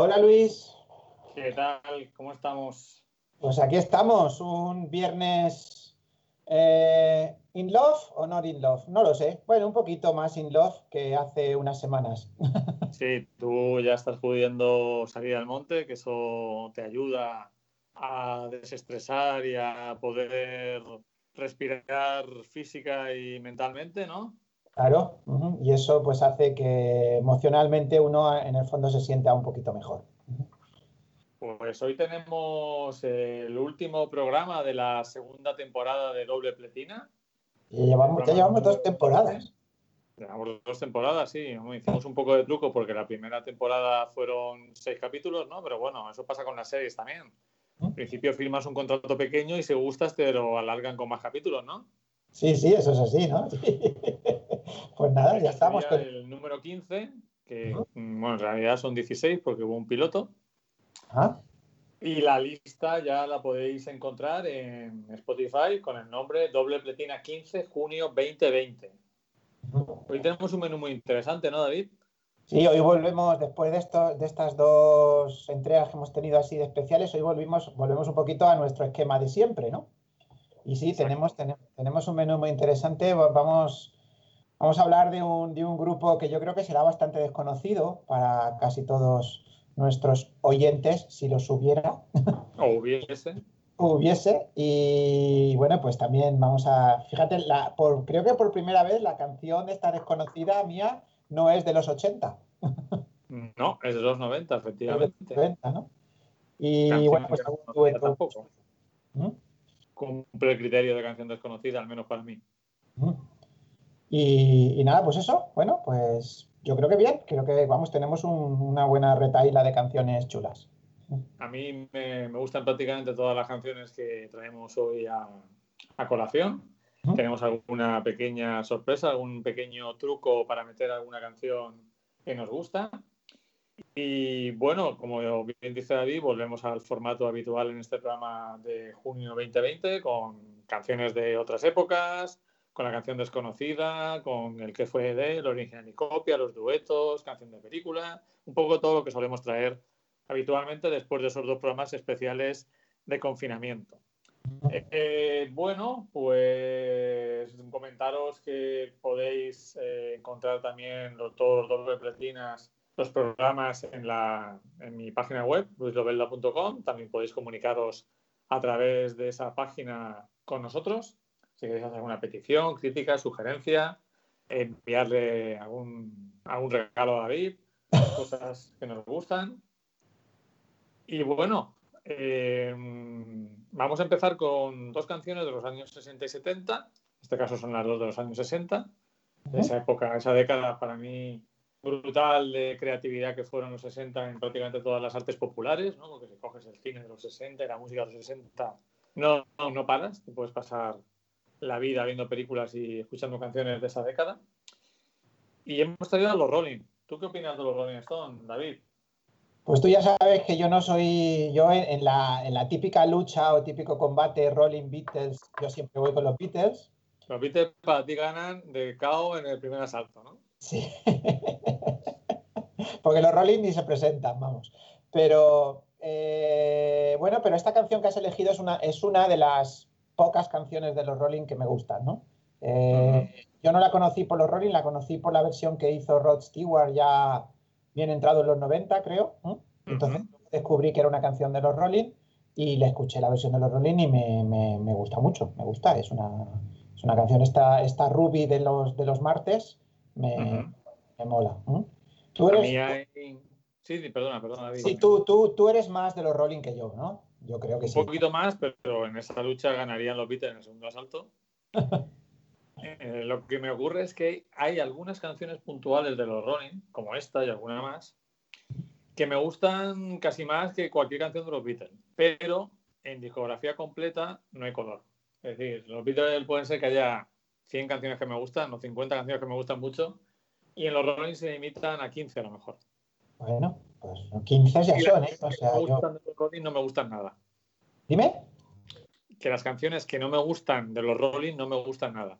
Hola Luis. ¿Qué tal? ¿Cómo estamos? Pues aquí estamos, un viernes eh, in love o not in love, no lo sé. Bueno, un poquito más in love que hace unas semanas. Sí, tú ya estás pudiendo salir al monte, que eso te ayuda a desestresar y a poder respirar física y mentalmente, ¿no? Claro, y eso pues hace que emocionalmente uno en el fondo se sienta un poquito mejor. Pues hoy tenemos el último programa de la segunda temporada de Doble Pletina. Y llevamos, ya llevamos dos temporadas. Llevamos dos temporadas, sí. Hicimos un poco de truco porque la primera temporada fueron seis capítulos, ¿no? Pero bueno, eso pasa con las series también. Al principio firmas un contrato pequeño y si gustas te lo alargan con más capítulos, ¿no? Sí, sí, eso es así, ¿no? Sí. Pues nada, ya estamos. con- El número 15, que bueno, en realidad son 16 porque hubo un piloto. Ah, Y la lista ya la podéis encontrar en Spotify con el nombre Doble Pletina 15, junio 2020. ujú. Hoy tenemos un menú muy interesante, ¿no, David? Sí, hoy volvemos, después de, esto, de estas dos entregas que hemos tenido así de especiales, hoy volvimos, volvemos un poquito a nuestro esquema de siempre, ¿no? Y sí, tenemos, tene- tenemos un menú muy interesante. Va- Vamos, vamos a hablar de un, de un grupo que yo creo que será bastante desconocido para casi todos nuestros oyentes, si los hubiera, O hubiese. hubiese. Y bueno, pues también vamos a, fíjate, la, por, creo que por primera vez la canción de esta desconocida mía no es de los 80. No, es de los 90, efectivamente. ¿no? Y Canción bueno, pues que no tampoco. ¿Mm? Cumple el criterio de canción desconocida, al menos para mí. ¿Mm? Y, y nada, pues eso, bueno, pues yo creo que bien, creo que vamos, tenemos un- una buena retaíla de canciones chulas. A mí me, me gustan prácticamente todas las canciones que traemos hoy a, a colación. Tenemos alguna pequeña sorpresa, algún pequeño truco para meter alguna canción que nos gusta. Y bueno, como bien dice David, volvemos al formato habitual en este programa de junio 2020 con canciones de otras épocas, con la canción desconocida, con el que fue de, el original y copia, los duetos, canción de película, un poco todo lo que solemos traer habitualmente después de esos dos programas especiales de confinamiento. Eh, bueno, pues comentaros que podéis eh, encontrar también los, todos los doble platinas, los programas en, la, en mi página web, luislobelda.com. También podéis comunicaros a través de esa página con nosotros. Si queréis hacer alguna petición, crítica, sugerencia, enviarle algún, algún regalo a David, cosas que nos gustan. Y bueno, eh, vamos a empezar con dos canciones de los años 60 y 70. En este caso son las dos de los años 60. De esa época, esa década para mí brutal de creatividad que fueron los 60 en prácticamente todas las artes populares, ¿no? Porque si coges el cine de los 60 y la música de los 60, no, no, no paras, te puedes pasar la vida viendo películas y escuchando canciones de esa década. Y hemos traído a los Rolling. ¿Tú qué opinas de los Rolling Stones, David? Pues tú ya sabes que yo no soy, yo en, en la, en la típica lucha o típico combate Rolling Beatles, yo siempre voy con los Beatles. Los Beatles para ti ganan de KO en el primer asalto, ¿no? Sí. Porque los Rolling ni se presentan, vamos. Pero eh, bueno, pero esta canción que has elegido es una, es una de las pocas canciones de los Rolling que me gustan, ¿no? Eh, Ujú. Yo no la conocí por los Rolling, la conocí por la versión que hizo Rod Stewart ya bien entrado en los 90, creo. ¿no? Entonces Ujú. descubrí que era una canción de los Rolling y le escuché la versión de los Rolling y me, me- me gusta mucho, me gusta. Es una, es una canción, esta, esta Ruby de los, de los martes, me, Ujú. me mola. ¿Mm? Tú eres, hay... Sí, perdona, perdona, David. sí, tú, tú, tú eres más de los Rolling que yo, ¿no? Yo creo que Un sí. poquito más, pero en esa lucha ganarían los Beatles en el segundo asalto. Eh, lo que me ocurre es que hay algunas canciones puntuales de los Rolling, como esta y alguna más, que me gustan casi más que cualquier canción de los Beatles. Pero en discografía completa no hay color. Es decir, los Beatles pueden ser que haya 100 canciones que me gustan o 50 canciones que me gustan mucho, y en los Rolling se limitan a 15 a lo mejor. Bueno, pues 15 ya son, ¿eh? O sea, yo... gustan de los Rolling no me gustan nada. Dime. Que las canciones que no me gustan de los Rolling no me gustan nada.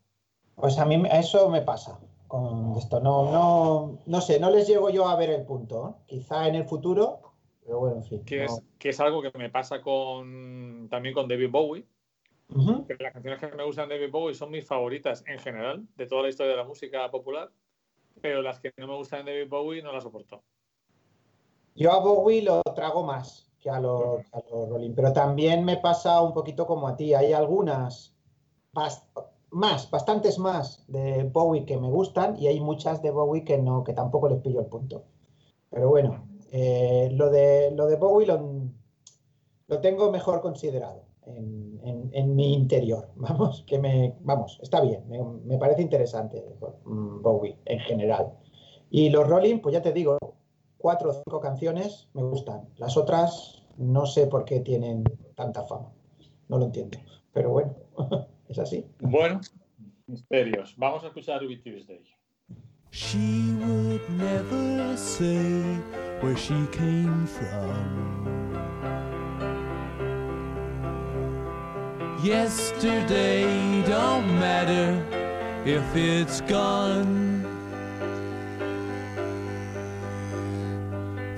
Pues a mí eso me pasa. con esto. No, no, no sé, no les llego yo a ver el punto. Quizá en el futuro, pero bueno, en fin. Que, es, que es algo que me pasa con también con David Bowie. que las canciones que me gustan de David Bowie son mis favoritas en general, de toda la historia de la música popular, pero las que no me gustan de David Bowie no las soporto. Yo a Bowie lo trago más que a los, a los Rolling, pero también me pasa un poquito como a ti. Hay algunas más, bastantes más de Bowie que me gustan y hay muchas de Bowie que no, que tampoco les pillo el punto. Pero bueno, eh, lo, de, lo de Bowie lo, tengo mejor considerado en, mi interior. Vamos, que me, vamos, está bien, me, parece interesante mm, Bowie en general. Y los Rolling, pues ya te digo, cuatro o cinco canciones me gustan. Las otras no sé por qué tienen tanta fama. No lo entiendo. Pero bueno. ¿Es así? Bueno, misterios. Vamos a escuchar Ruby Tuesday. She would never say where she came from. Yesterday don't matter if it's gone.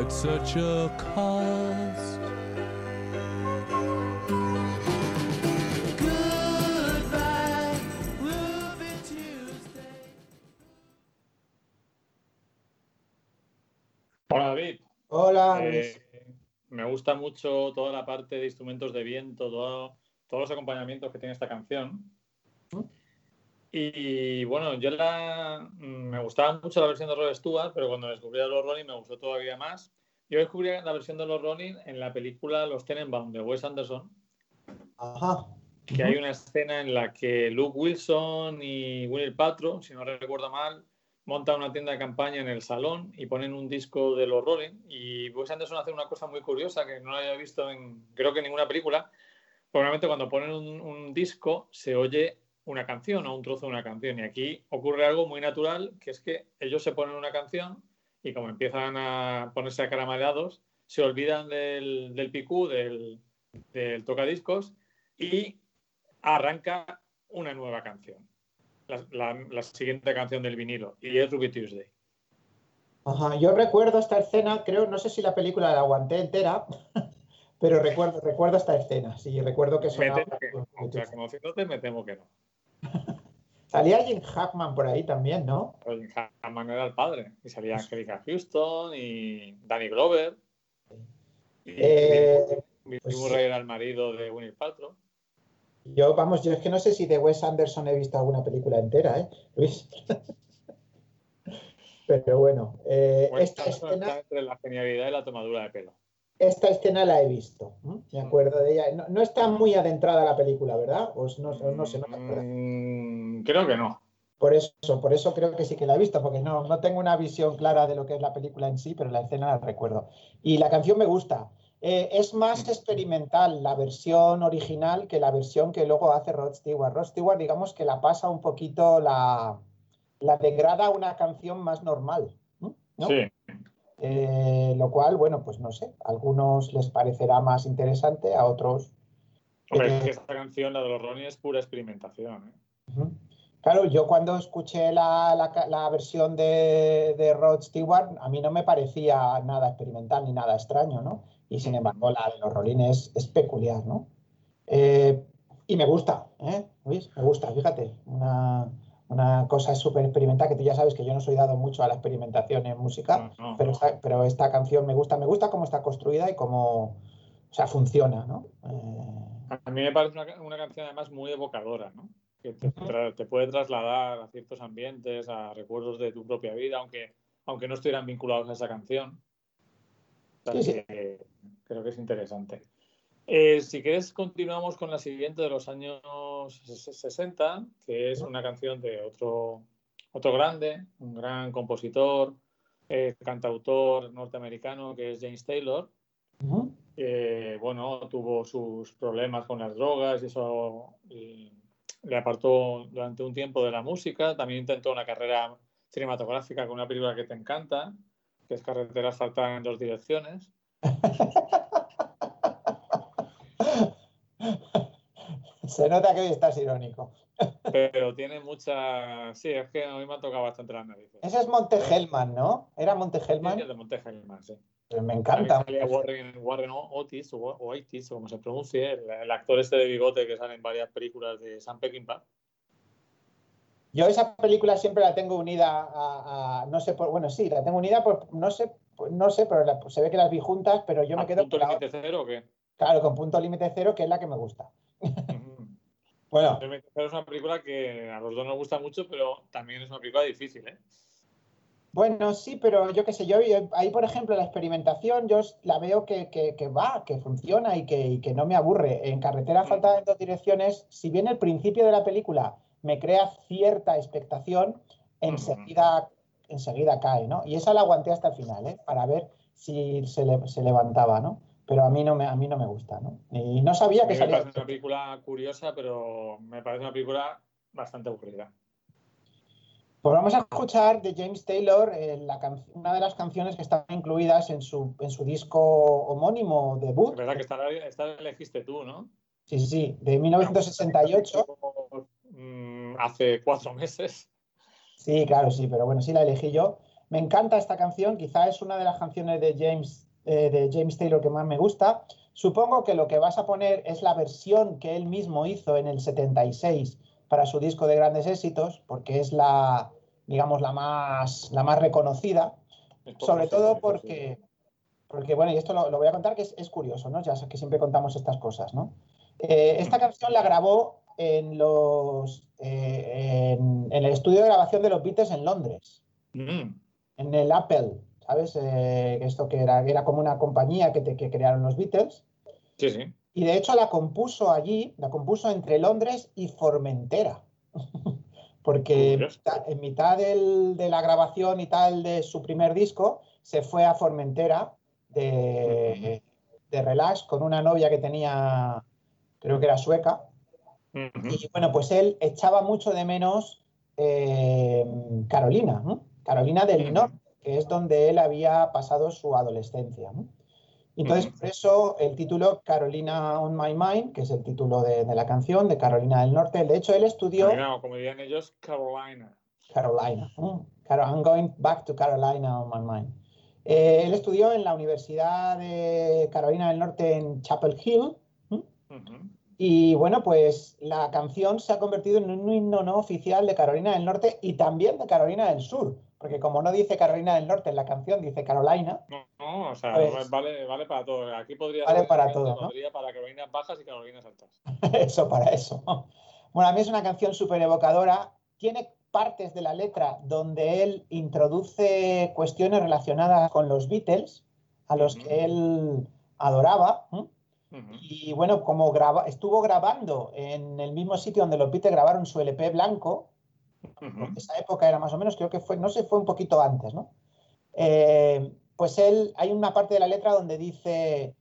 at such a cost. Goodbye, Ruby Tuesday. Hola David. Hola. Eh, me gusta mucho toda la parte de instrumentos de viento, todos los acompañamientos que tiene esta canción. Y bueno, yo la, mm, me gustaba mucho la versión de Rod Stewart, pero cuando descubrí a los Rolling me gustó todavía más. Yo descubrí la versión de los Rolling en la película Los Tenenbaum de Wes Anderson. Ajá. Que hay una escena en la que Luke Wilson y Will Patro, si no recuerdo mal, montan una tienda de campaña en el salón y ponen un disco de los Rolling. Y Wes Anderson hace una cosa muy curiosa que no había visto en, creo que en ninguna película. Probablemente cuando ponen un disco se oye una canción o un trozo de una canción. Y aquí ocurre algo muy natural, que es que ellos se ponen una canción y como empiezan a ponerse acaramelados, se olvidan del, del picú, del, del tocadiscos y arranca una nueva canción. La, siguiente canción del vinilo y es Ruby Tuesday. Ajá, yo recuerdo esta escena, creo, no sé si la película la aguanté entera, pero recuerdo, recuerdo esta escena. Sí, recuerdo que sonaba. Me temo que, me temo que no. Salía Jim Hackman por ahí también, ¿no? Jim Hackman era el padre. Y salía Angelica Houston y Danny Glover. Y eh, pues, era el marido de Winnie Paltrow. Yo, vamos, yo es que no sé si de Wes Anderson he visto alguna película entera, ¿eh? Luis. Pero bueno, eh, esta escena... entre la genialidad y la tomadura de pelo esta escena la he visto, me acuerdo de ella. No, está muy adentrada la película, ¿verdad? Pues no, no sé, no mm, creo que no. Por eso, por eso creo que sí que la he visto, porque no, no tengo una visión clara de lo que es la película en sí, pero la escena la recuerdo. Y la canción me gusta. Eh, es más experimental la versión original que la versión que luego hace Rod Stewart. Rod Stewart, digamos que la pasa un poquito, la, la degrada a una canción más normal. ¿no? Sí. Eh, lo cual, bueno, pues no sé, a algunos les parecerá más interesante, a otros... Hombre, es que esta canción, la de los Ronnie, es pura experimentación. ¿eh? Claro, yo cuando escuché la, versión de, Rod Stewart, a mí no me parecía nada experimental ni nada extraño, ¿no? Y sin embargo, la de los rolines es, peculiar, ¿no? Eh, y me gusta, ¿eh? Me gusta, fíjate, una, cosa súper experimental, que tú ya sabes que yo no soy dado mucho a la experimentación en música, Pero, esta, pero esta canción me gusta, me gusta cómo está construida y cómo, o sea, funciona, ¿no? Eh, a mí me parece una, una canción además muy evocadora, ¿no? que te, puede trasladar a ciertos ambientes, a recuerdos de tu propia vida, aunque, aunque no estuvieran vinculados a esa canción. creo que es interesante. Eh, si quieres, continuamos con la siguiente de los años 60, que es una canción de otro, otro grande, un gran compositor, eh, cantautor norteamericano, que es James Taylor. bueno, tuvo sus problemas con las drogas y eso le apartó durante un tiempo de la música, también intentó una carrera cinematográfica con una película que te encanta, que es Carretera Asfaltada en dos direcciones. Se nota que hoy estás irónico. Pero tiene mucha. Sí, es que a mí me ha tocado bastante las narices. Ese es Monte Hellman, ¿no? ¿Era Monte Hellman? Sí, de Monte Hellman, sí. Pues me encanta. Warren, Warren, Otis, o, Otis, o como se pronuncie, el, actor este de bigote que sale en varias películas de Sam Peckinpah. Yo esa película siempre la tengo unida a, no sé, por, bueno, sí, la tengo unida por, no sé, no sé, pero se ve que las vi juntas, pero yo me quedo punto límite cero o qué? Claro, con punto límite cero, que es la que me gusta. bueno. Es una película que a los dos nos gusta mucho, pero también es una película difícil, ¿eh? Bueno, sí, pero yo qué sé, yo ahí, por ejemplo, la experimentación, yo la veo que, va, que funciona y que, no me aburre. En Carretera Falta en dos direcciones, si bien el principio de la película me crea cierta expectación, enseguida, enseguida cae, ¿no? Y esa la aguanté hasta el final, ¿eh? Para ver si se, levantaba, ¿no? Pero a mí no me, a mí no me gusta, ¿no? Y no sabía que salía. Me parece una película curiosa, pero me parece una película bastante aburrida. Pues vamos a escuchar de James Taylor eh, una de las canciones que están incluidas en su, en su disco homónimo debut. Es verdad que esta, esta elegiste tú, ¿no? Sí, sí, sí, de 1968. Mm, hace cuatro meses. Sí, claro, sí, pero bueno, sí la elegí yo. Me encanta esta canción, quizá es una de las canciones de James, eh, de James Taylor que más me gusta. Supongo que lo que vas a poner es la versión que él mismo hizo en el 76 para su disco de grandes éxitos, porque es la, digamos, la más, la más reconocida, sobre todo porque, porque, bueno, y esto lo, voy a contar que es, curioso, ¿no? Ya sé que siempre contamos estas cosas, ¿no? Eh, esta canción la grabó en, los, eh, en, el estudio de grabación de los Beatles en Londres, mm. en el Apple, ¿sabes? Eh, esto que era, era como una compañía que, te, que crearon los Beatles. Sí, sí. Y de hecho la compuso allí, la compuso entre Londres y Formentera. Porque en mitad de la grabación y tal de su primer disco, se fue a Formentera de, relax con una novia que tenía, creo que era sueca. Y bueno, pues él echaba mucho de menos eh, Carolina, Carolina del Norte, que es donde él había pasado su adolescencia. Entonces, por eso el título Carolina on My Mind, que es el título de, la canción de Carolina del Norte. De hecho, él estudió. No, como dirían ellos, Carolina. Carolina. I'm going back to Carolina on my mind. Eh, él estudió en la Universidad de Carolina del Norte en Chapel Hill. Y bueno, pues la canción se ha convertido en un himno no oficial de Carolina del Norte y también de Carolina del Sur porque como no dice Carolina del Norte en la canción, dice Carolina. No, no o sea, pues vale, vale, para todo. Aquí podría vale para todo, ¿no? para Carolinas bajas y Carolinas altas. eso, para eso. Bueno, a mí es una canción súper evocadora. Tiene partes de la letra donde él introduce cuestiones relacionadas con los Beatles, a los que él adoraba. Y bueno, como graba, estuvo grabando en el mismo sitio donde los Beatles grabaron su LP blanco, esa época era más o menos, creo que fue, no sé, fue un poquito antes, ¿no? Eh, pues él, hay una parte de la letra donde dice,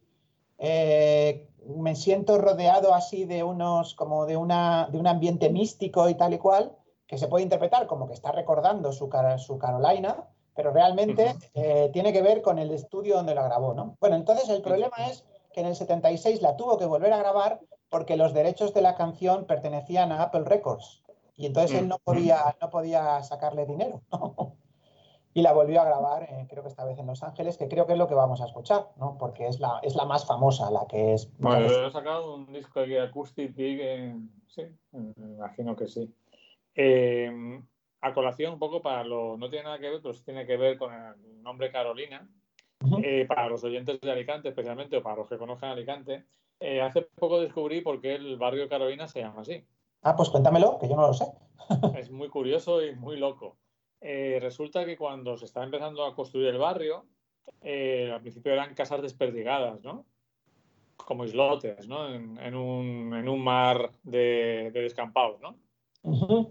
eh, me siento rodeado así de unos, como de, una, de un ambiente místico y tal y cual, que se puede interpretar como que está recordando su, su Carolina, pero realmente eh, tiene que ver con el estudio donde la grabó, ¿no? Bueno, entonces el problema es que en el 76 la tuvo que volver a grabar porque los derechos de la canción pertenecían a Apple Records. Y entonces él no podía, no podía sacarle dinero. y la volvió a grabar, eh, creo que esta vez en Los Ángeles, que creo que es lo que vamos a escuchar, ¿no? Porque es la, es la más famosa, la que es... Bueno, he sacado un disco de Acoustic Big, sí, me imagino que sí. Eh, a colación un poco para lo... No tiene nada que ver, pero sí tiene que ver con el nombre Carolina. Eh, para los oyentes de Alicante, especialmente, o para los que conozcan Alicante, hace poco descubrí por qué el barrio Carolina se llama así. Ah, pues cuéntamelo, que yo no lo sé. es muy curioso y muy loco. Eh, resulta que cuando se estaba empezando a construir el barrio, eh, al principio eran casas desperdigadas, ¿no? Como islotes, ¿no? En, un, mar de, descampados, ¿no?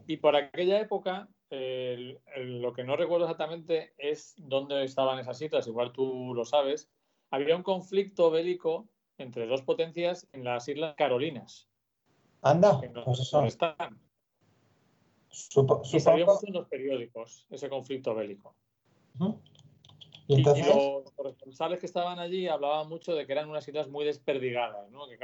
Y por aquella época, lo que no recuerdo exactamente es dónde estaban esas islas, igual tú lo sabes, había un conflicto bélico entre dos potencias en las Islas Carolinas. Anda, pues eso. Están. y salió mucho en los periódicos ese conflicto bélico. ¿Y, los corresponsales que estaban allí hablaban mucho de que eran unas islas muy desperdigadas, ¿no? que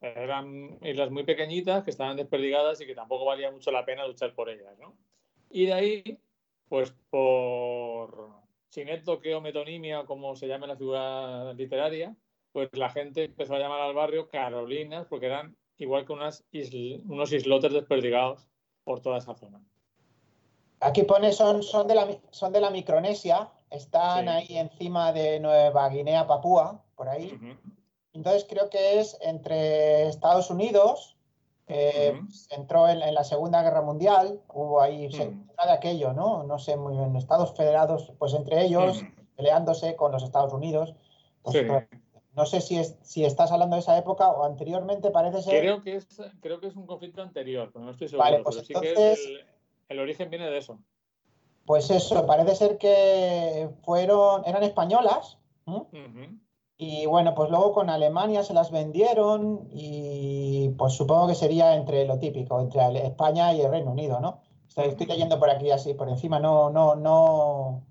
eran islas muy pequeñitas que estaban desperdigadas y que tampoco valía mucho la pena luchar por ellas. ¿no? Y de ahí, pues por sineto o metonimia, como se llama en la figura literaria, pues la gente empezó a llamar al barrio Carolinas porque eran igual que unas unos islotes desperdigados por toda esa zona. Aquí pone son, son, de, la, son de la Micronesia, están ahí encima de Nueva Guinea, Papúa, por ahí. Entonces creo que es entre Estados Unidos, eh, entró en, la Segunda Guerra Mundial, hubo ahí se, de aquello, ¿no? No sé muy bien, Estados Federados, pues entre ellos peleándose con los Estados Unidos. Pues, no sé si, es, si estás hablando de esa época o anteriormente, parece ser. Creo que es, creo que es un conflicto anterior, pero no estoy seguro. Vale, pues entonces, el, origen viene de eso. Pues eso, parece ser que fueron, eran españolas. Y bueno, pues luego con Alemania se las vendieron y pues supongo que sería entre lo típico, entre España y el Reino Unido, ¿no? Estoy, estoy leyendo por aquí así, por encima, no, no, no,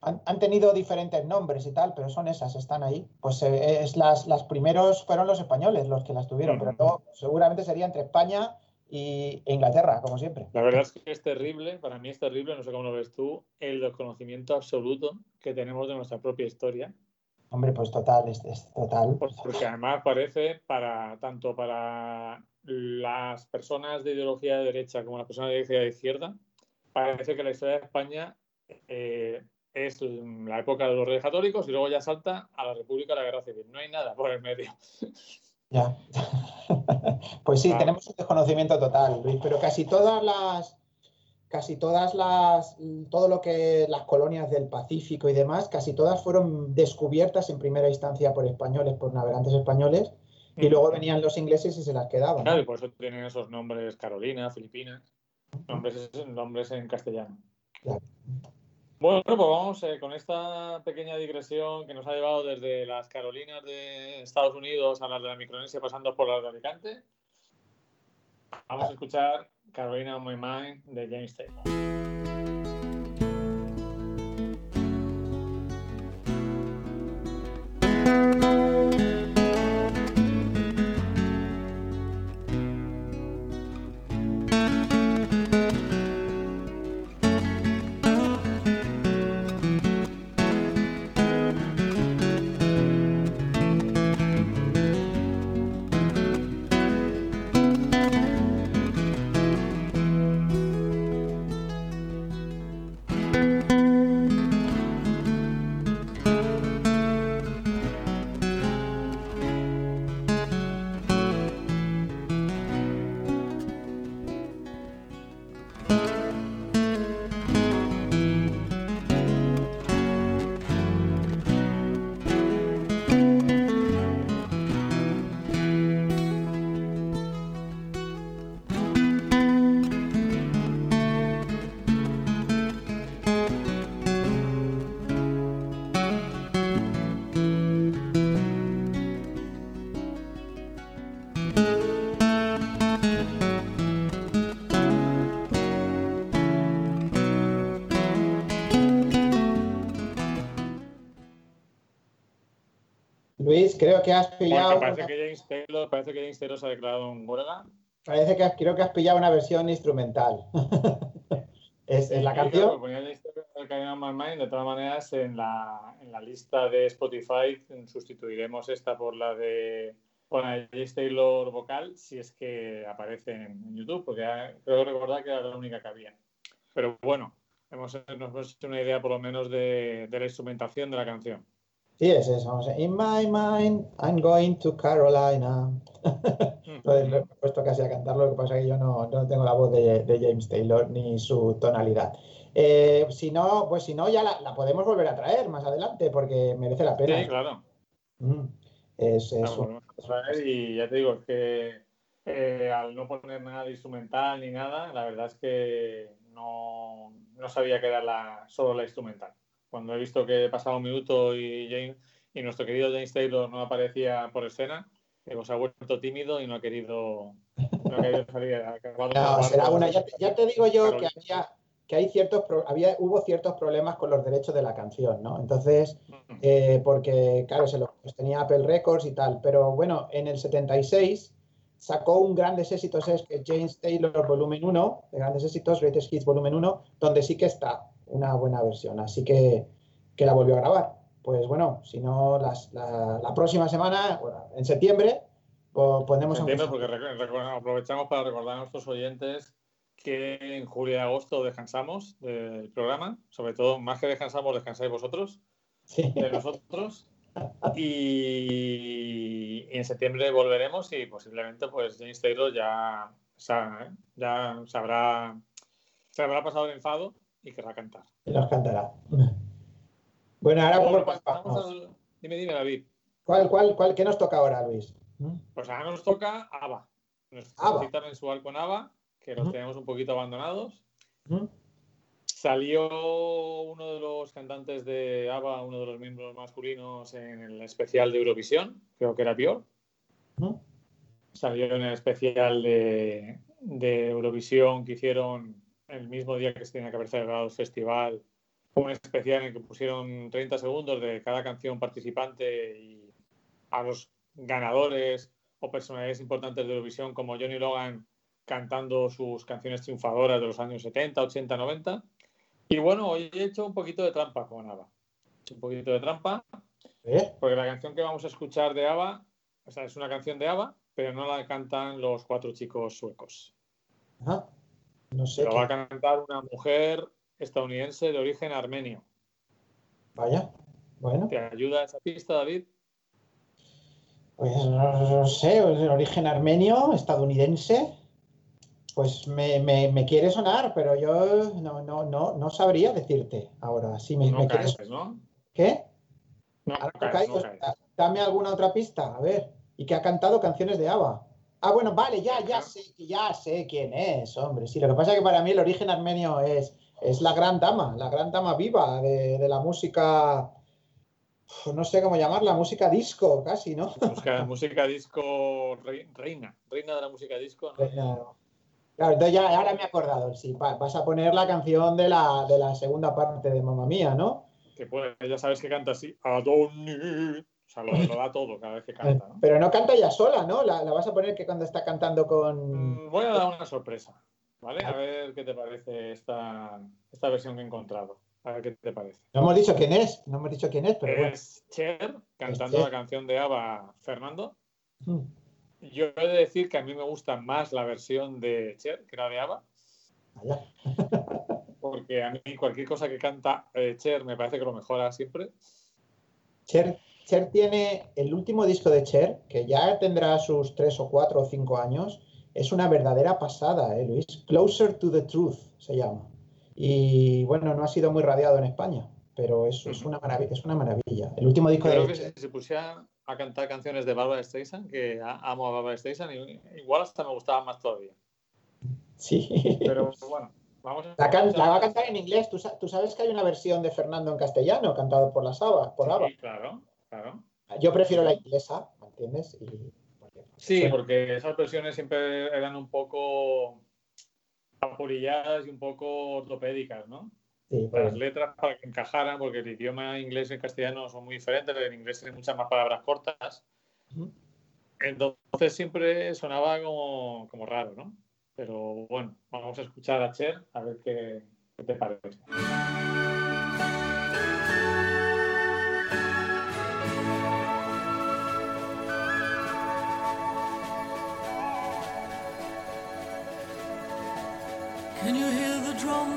han, tenido diferentes nombres y tal, pero son esas, están ahí. Pues eh, es las, las primeros fueron los españoles los que las tuvieron, pero todo, seguramente sería entre España y, e Inglaterra, como siempre. La verdad es que es terrible, para mí es terrible, no sé cómo lo ves tú, el desconocimiento absoluto que tenemos de nuestra propia historia. Hombre, pues total, es, total. Porque además parece para tanto para las personas de ideología de derecha como las personas de ideología de izquierda, parece que la historia de España eh, es la época de los reyes católicos y luego ya salta a la República de la Guerra Civil. No hay nada por el medio. Ya. pues sí, tenemos un desconocimiento total, Luis, pero casi todas las casi todas las todo lo que las colonias del Pacífico y demás, casi todas fueron descubiertas en primera instancia por españoles, por navegantes españoles, y mm. luego venían los ingleses y se las quedaban. Claro, y por eso tienen esos nombres Carolina, Filipinas, nombres, nombres en castellano. Claro. Bueno, pues vamos eh, con esta pequeña digresión que nos ha llevado desde las Carolinas de Estados Unidos a las de la Micronesia, pasando por las de Alicante. Vamos a escuchar Carolina on My Mind de James Taylor. Creo que has pillado. parece, que James Taylor, parece que James Taylor se ha declarado en huelga Parece que creo que has pillado una versión instrumental. es, la canción. de todas maneras, en la, en la lista de Spotify sustituiremos esta por la de con el Taylor vocal si es que aparece en YouTube, porque creo recordar que era la única que había. Pero bueno, hemos, nos hemos hecho una idea por lo menos de, de la instrumentación de la canción. Sí, es eso. In my mind, I'm going to Carolina. Entonces, he puesto casi a cantarlo, lo que pasa es que yo no, no tengo la voz de, de, James Taylor ni su tonalidad. Eh, si no, pues si no, ya la, la, podemos volver a traer más adelante porque merece la pena. Sí, claro. Mm. Es, es un... Y ya te digo, que eh, al no poner nada de instrumental ni nada, la verdad es que no, no sabía que era la, solo la instrumental cuando he visto que pasaba un minuto y, James, y nuestro querido James Taylor no aparecía por escena, digo, se ha vuelto tímido y no ha querido, no ha querido salir. No, será una, ya, ya, te digo yo que había que hay ciertos había hubo ciertos problemas con los derechos de la canción, ¿no? Entonces, eh, porque claro, se los tenía Apple Records y tal, pero bueno, en el 76 sacó un grandes éxitos es que James Taylor volumen 1, de grandes éxitos, Greatest Hits volumen 1, donde sí que está una buena versión. Así que, que la volvió a grabar. Pues bueno, si no, las, la, la, próxima semana, en septiembre, pues ponemos... Septiembre, porque aprovechamos para recordar a nuestros oyentes que en julio y agosto descansamos del programa, sobre todo, más que descansamos, descansáis vosotros, sí. de nosotros. Y, y, en septiembre volveremos y posiblemente pues James Taylor ya, ya se habrá, se habrá pasado el enfado y querrá cantar. Y nos cantará. Bueno, ahora bueno, pues, al... Dime, dime, David. ¿Cuál, cuál, cuál, ¿Qué nos toca ahora, Luis? Pues ahora nos toca ABBA. Nuestra cita mensual con ABBA, que nos tenemos un poquito abandonados. Salió uno de los cantantes de ABBA, uno de los miembros masculinos, en el especial de Eurovisión, creo que era Björk. Salió en el especial de, de Eurovisión que hicieron el mismo día que se tenía que haber celebrado el festival, un especial en el que pusieron 30 segundos de cada canción participante y a los ganadores o personalidades importantes de Eurovisión como Johnny Logan cantando sus canciones triunfadoras de los años 70, 80, 90. Y bueno, hoy he hecho un poquito de trampa con ABBA. He hecho un poquito de trampa. ¿Eh? Porque la canción que vamos a escuchar de ABBA, o sea, es una canción de ABBA, pero no la cantan los cuatro chicos suecos. Ajá. No sé. Lo va a cantar una mujer estadounidense de origen armenio. Vaya, bueno. ¿Te ayuda esa pista, David? Pues no, sé, de origen armenio, estadounidense. Pues me, me, me, quiere sonar, pero yo no, no, no, no sabría decirte ahora. Si me, no me caes, quieres... ¿no? ¿Qué? No, caes, no caes. Dame alguna otra pista, a ver. Y que ha cantado canciones de ABBA. Ah, bueno, vale, ya, ya sé, ya sé quién es, hombre. Sí, lo que pasa es que para mí el origen armenio es, es la gran dama, la gran dama viva de, de la música, no sé cómo llamarla, música disco, casi, ¿no? Música, música disco reina, reina de la música disco. ¿no? Reina. Claro, entonces ya, ahora me he acordado, sí, vas a poner la canción de la, de la segunda parte de Mamma Mía, ¿no? Que pues, ya sabes que canta así, Adoni. O sea, lo, lo, da todo cada vez que canta. ¿no? Pero no canta ella sola, ¿no? La, la, vas a poner que cuando está cantando con. Mm, voy a dar una sorpresa, ¿vale? A ver qué te parece esta, esta versión que he encontrado. A ver qué te parece. No hemos dicho quién es, no hemos dicho quién es, pero. Es bueno. Cher cantando es la canción de Ava Fernando. Hmm. Yo he de decir que a mí me gusta más la versión de Cher que la de Ava. Porque a mí cualquier cosa que canta eh, Cher me parece que lo mejora siempre. Cher Cher tiene el último disco de Cher, que ya tendrá sus tres o cuatro o cinco años, es una verdadera pasada, ¿eh, Luis? Closer to the Truth se llama. Y bueno, no ha sido muy radiado en España, pero es, es, una, maravilla, es una maravilla. El último disco Creo de que si se pusiera a cantar canciones de Barbara Streisand, que amo a Barbara Streisand, igual hasta me gustaba más todavía. Sí. Pero bueno. Vamos a la, can, la, va a cantar en inglés. ¿Tú, ¿Tú, sabes que hay una versión de Fernando en castellano cantado por las Ava, por Ava. Sí, claro. Claro. Yo prefiero la inglesa, ¿me entiendes? Y... Sí, porque esas versiones siempre eran un poco apurilladas y un poco ortopédicas, ¿no? Sí, Las letras para que encajaran, porque el idioma inglés y el castellano son muy diferentes, el inglés tiene muchas más palabras cortas. Entonces, entonces siempre sonaba como, como raro, ¿no? Pero bueno, vamos a escuchar a Cher a ver qué, qué te parece.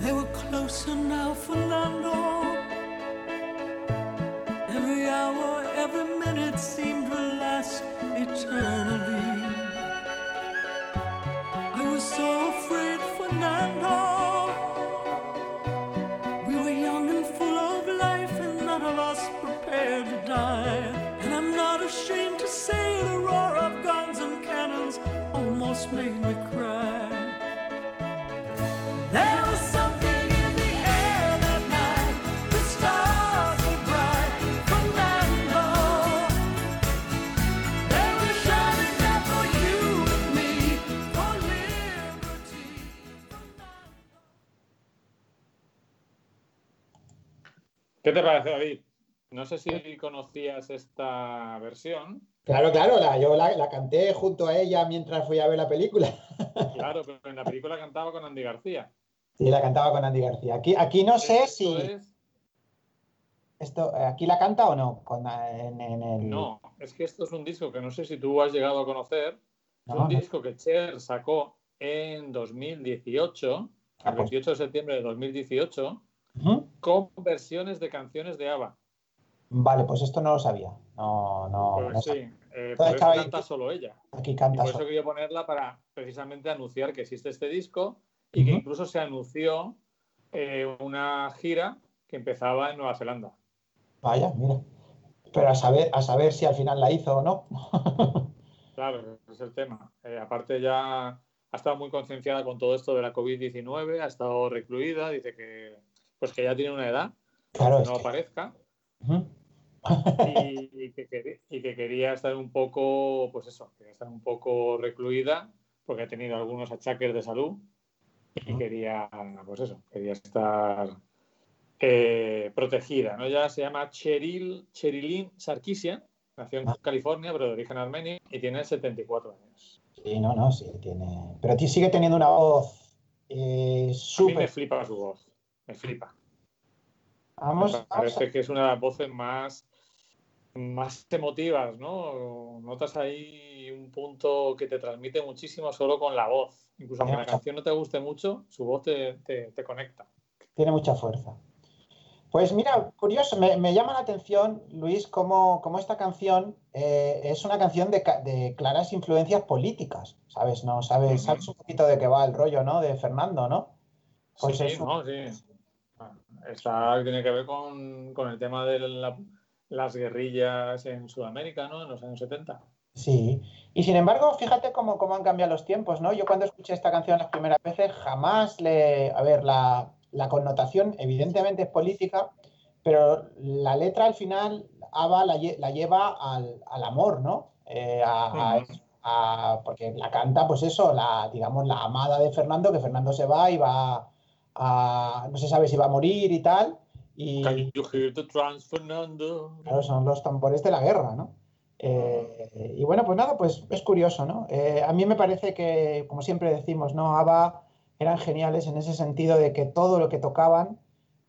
They were closer now, Fernando. Every hour, every minute seemed to last eternally. I was so afraid, Fernando. We were young and full of life, and none of us prepared to die. And I'm not ashamed to say the roar of guns and cannons almost made me cry. ¿Qué te parece, David? No sé si conocías esta versión. Claro, claro, la, yo la, la canté junto a ella mientras fui a ver la película. Claro, pero en la película cantaba con Andy García. Sí, la cantaba con Andy García. Aquí, aquí no sé Esto si es- esto, eh, aquí la canta o no. Con, en, en el, No, es que esto es un disco que no sé si tú has llegado a conocer. Es un no. disco que Cher sacó en 2018, Ah, el pues. 28 de septiembre de 2018, Ujú. Con versiones de canciones de ABBA. Vale, pues esto no lo sabía. No, no. Pues no sí, sabía. eh, por eso ahí- canta solo ella. Aquí Y canta. por eso solo. quería ponerla para precisamente anunciar que existe este disco y que incluso se anunció eh, una gira que empezaba en Nueva Zelanda. Vaya, mira. Pero a saber, a saber si al final la hizo o no. Claro, ese es el tema. Eh, aparte ya ha estado muy concienciada con todo esto de la COVID-19, ha estado recluida, dice que pues que ya tiene una edad, Claro, no que- aparezca, y, y que, queri- y que quería estar un poco, pues eso, quería estar un poco recluida porque ha tenido algunos achaques de salud y quería, pues eso, quería estar eh, protegida, ¿no? Ella se llama Cheryl, Cherilyn Sarkisian, nació en Ah. California, pero de origen armenio, y tiene 74 años. Sí, no, no, sí, tiene. Pero sigue teniendo una voz eh, mí me súper. flipa su voz, me flipa. Vamos, me vamos a- parece que es una de las voces más, más emotivas, ¿no? Notas ahí un punto que te transmite muchísimo solo con la voz. Incluso aunque la canción no te guste mucho, su voz te, te- te conecta. Tiene mucha fuerza. Pues mira, curioso, me, me llama la atención, Luis, cómo, cómo esta canción eh, es una canción de, claras influencias políticas, ¿sabes? ¿No? ¿Sabes, sabes un poquito de qué va el rollo, ¿no? De Fernando, ¿no? Pues sí, no, sí. Está, tiene que ver con, con el tema de la- las guerrillas en Sudamérica, ¿no? En los años 70. Sí, y sin embargo, fíjate cómo, cómo han cambiado los tiempos, ¿no? Yo cuando escuché esta canción las primeras veces jamás le... A ver, la, la connotación evidentemente es política, pero la letra al final, ABBA la, lle- la lleva al, al amor, ¿no? Eh, a- a- Ujú. a- porque la canta, pues eso, la, digamos, la amada de Fernando, que Fernando se va y va a... No se sabe si va a morir y tal, y... Can you hear the drums, Fernando? Claro, son los tambores de la guerra, ¿no? Eh, y bueno, pues nada, pues es curioso, ¿no? Eh, a mí me parece que, como siempre decimos, ¿no? ABBA eran geniales en ese sentido de que todo lo que tocaban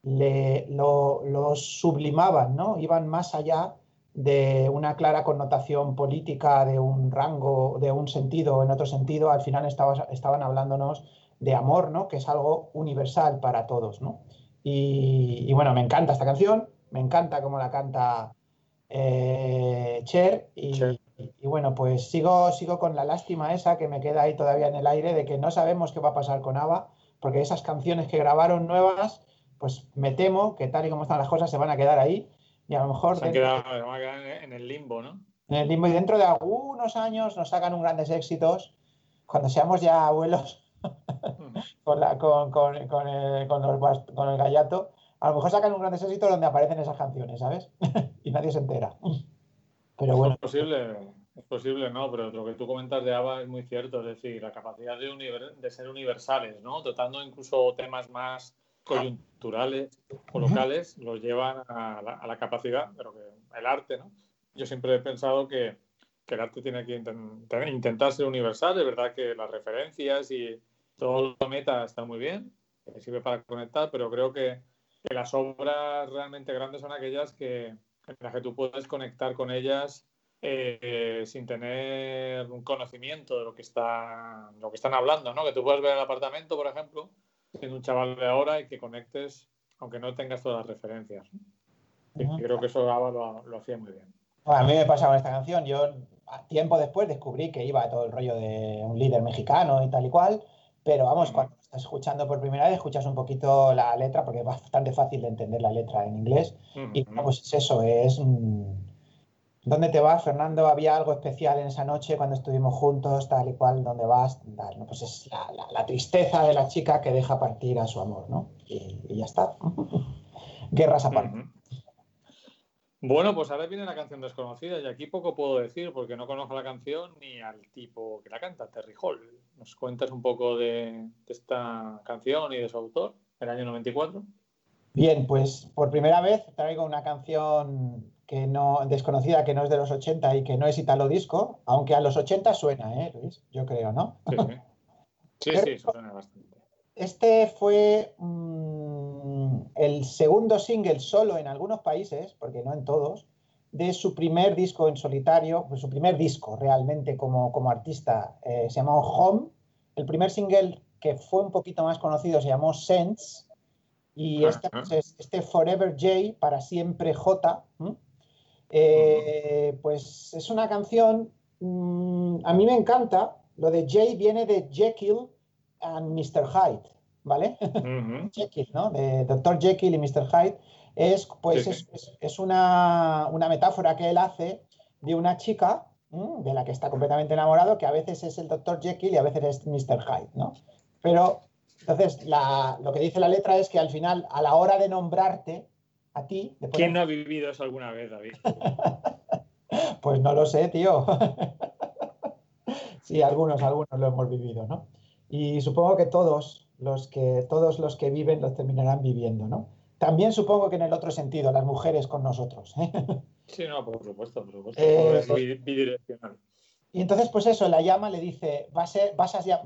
le, lo, lo sublimaban, ¿no? Iban más allá de una clara connotación política, de un rango, de un sentido en otro sentido. Al final estaba- estaban hablándonos de amor, ¿no? Que es algo universal para todos, ¿no? Y, y bueno, me encanta esta canción, me encanta cómo la canta eh, Cher y, Cher. y bueno, pues sigo, sigo con la lástima esa que me queda ahí todavía en el aire de que no sabemos qué va a pasar con ABBA, porque esas canciones que grabaron nuevas, pues me temo que tal y como están las cosas se van a quedar ahí y a lo mejor Se han quedado, van a quedar en en el limbo, ¿no? en el limbo y dentro de algunos años nos sacan un grandes éxitos cuando seamos ya abuelos con, la, con, con, con, el, con, los, con el gallato, a lo mejor sacan un gran éxito donde aparecen esas canciones, ¿sabes? y nadie se entera. Pero bueno. Es posible, es posible, ¿no? Pero lo que tú comentas de ABBA es muy cierto, es decir, la capacidad de, de ser universales, ¿no? Tratando incluso temas más coyunturales o locales, los llevan a la, a la capacidad, pero que el arte, ¿no? Yo siempre he pensado que, que el arte tiene que intentar ser universal, es verdad que las referencias y todo lo meta está muy bien, sirve para conectar, pero creo que, que, las obras realmente grandes son aquellas que, en las que tú puedes conectar con ellas eh, sin tener un conocimiento de lo que, está, lo que están hablando, ¿no? Que tú puedes ver el apartamento, por ejemplo, siendo un chaval de ahora y que conectes, aunque no tengas todas las referencias. Y creo que eso lo, lo hacía muy bien. Bueno, a mí me pasaba esta canción. Yo, tiempo después, descubrí que iba todo el rollo de un líder mexicano y tal y cual. Pero vamos, cuando estás escuchando por primera vez, escuchas un poquito la letra, porque es bastante fácil de entender la letra en inglés. Y pues es eso, es. ¿Dónde te vas, Fernando? Había algo especial en esa noche cuando estuvimos juntos, tal y cual, ¿dónde vas? Tal, ¿no? Pues es la, la, la, tristeza de la chica que deja partir a su amor, ¿no? Y, y ya está. Guerras aparte. Uh -huh. Bueno, pues ahora viene la canción desconocida y aquí poco puedo decir porque no conozco la canción ni al tipo que la canta, Terry Hall. ¿Nos cuentas un poco de, de esta canción y de su autor, el año 94? Bien, pues por primera vez traigo una canción que no, desconocida que no es de los 80 y que no es italo disco, aunque a los 80 suena, ¿eh, Luis? Yo creo, ¿no? Sí, sí, sí, sí suena bastante. Este fue mmm, el segundo single solo en algunos países, porque no en todos, de su primer disco en solitario, pues su primer disco realmente como, como artista, eh, se llamó Home. El primer single que fue un poquito más conocido se llamó Sense. Y este, pues, este Forever J, para siempre J, eh, pues es una canción, mmm, a mí me encanta, lo de J viene de Jekyll and Mr. Hyde, ¿vale? Uh -huh. Jekyll, ¿no? De Dr. Jekyll y Mr. Hyde. Es, pues, es, es una, una, metáfora que él hace de una chica ¿m? de la que está completamente enamorado, que a veces es el Dr. Jekyll y a veces es Mr. Hyde, ¿no? Pero, entonces, la, lo que dice la letra es que al final, a la hora de nombrarte a ti... ¿Quién no ha vivido eso alguna vez, David? pues no lo sé, tío. sí, algunos, algunos lo hemos vivido, ¿no? Y supongo que todos los que, todos los que viven los terminarán viviendo, ¿no? También supongo que en el otro sentido, las mujeres con nosotros. ¿eh? Sí, no, por supuesto, por supuesto. Eh, es bidireccional. Y entonces, pues eso, la llama, le dice, vas a, vas a,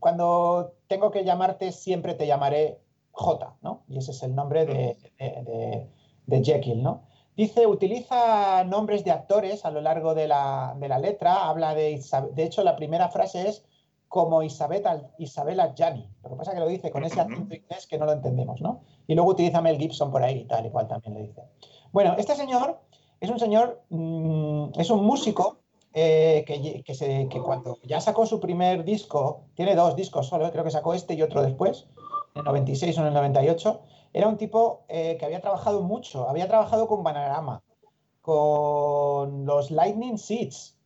cuando tengo que llamarte, siempre te llamaré J, ¿no? Y ese es el nombre de, de, de, de Jekyll, ¿no? Dice, utiliza nombres de actores a lo largo de la, de la letra, habla de, de hecho, la primera frase es como Isabela, Isabela Gianni. Lo que pasa es que lo dice con ese acento inglés que no lo entendemos, ¿no? Y luego utiliza Mel Gibson por ahí y tal y cual también le dice. Bueno, este señor es un señor, mmm, es un músico eh, que, que, se, que, cuando ya sacó su primer disco, tiene dos discos solo, creo que sacó este y otro después, en el 96 o en el 98, era un tipo eh, que había trabajado mucho, había trabajado con Bananarama, con los Lightning Seeds,